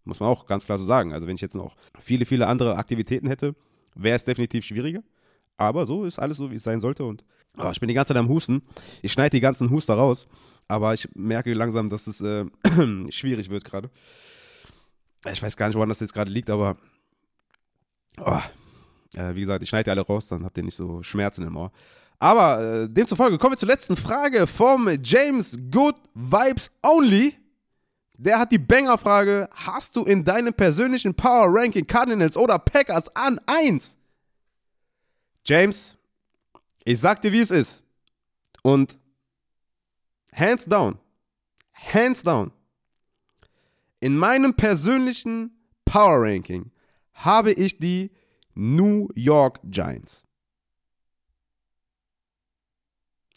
Muss man auch ganz klar so sagen. Also wenn ich jetzt noch viele, viele andere Aktivitäten hätte, wäre es definitiv schwieriger. Aber so ist alles so, wie es sein sollte. Und oh, ich bin die ganze Zeit am Husten. Ich schneide die ganzen Huster raus. Aber ich merke langsam, dass es äh, schwierig wird gerade. Ich weiß gar nicht, woran das jetzt gerade liegt, aber oh, äh, wie gesagt, ich schneide die alle raus, dann habt ihr nicht so Schmerzen im Ohr. Aber äh, demzufolge kommen wir zur letzten Frage vom James Good Vibes Only. Der hat die Banger-Frage: Hast du in deinem persönlichen Power Ranking Cardinals oder Packers an 1? James, ich sag dir, wie es ist. Und hands down, hands down, in meinem persönlichen Power Ranking habe ich die New York Giants.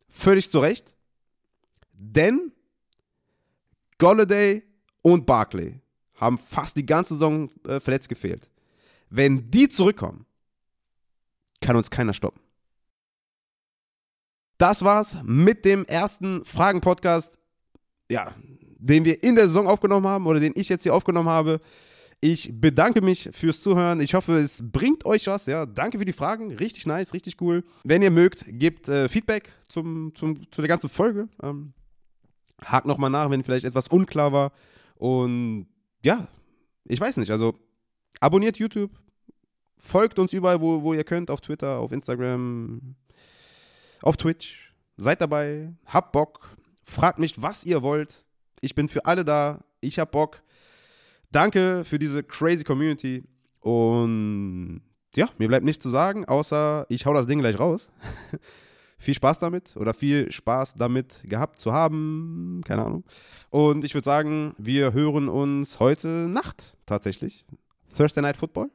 Völlig zu Recht, denn Golladay und Barkley haben fast die ganze Saison äh, verletzt gefehlt. Wenn die zurückkommen, kann uns keiner stoppen. Das war's mit dem ersten Fragen-Podcast, ja, den wir in der Saison aufgenommen haben oder den ich jetzt hier aufgenommen habe. Ich bedanke mich fürs Zuhören. Ich hoffe, es bringt euch was. Ja, danke für die Fragen. Richtig nice, richtig cool. Wenn ihr mögt, gebt äh, Feedback zum, zum, zu der ganzen Folge. Ähm, hakt nochmal nach, wenn vielleicht etwas unklar war. Und ja, ich weiß nicht. Also abonniert YouTube. Folgt uns überall, wo, wo ihr könnt. Auf Twitter, auf Instagram, auf Twitch. Seid dabei. Habt Bock. Fragt mich, was ihr wollt. Ich bin für alle da. Ich hab Bock. Danke für diese crazy Community Und ja, mir bleibt nichts zu sagen, außer ich hau das Ding gleich raus. viel Spaß damit oder viel Spaß damit gehabt zu haben. Keine Ahnung. Und ich würde sagen, wir hören uns heute Nacht tatsächlich. Thursday Night Football.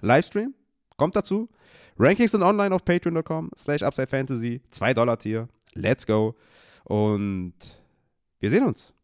Livestream. Kommt dazu. Rankings sind online auf patreon.com slash upside fantasy. 2 Dollar Tier. Let's go. Und wir sehen uns.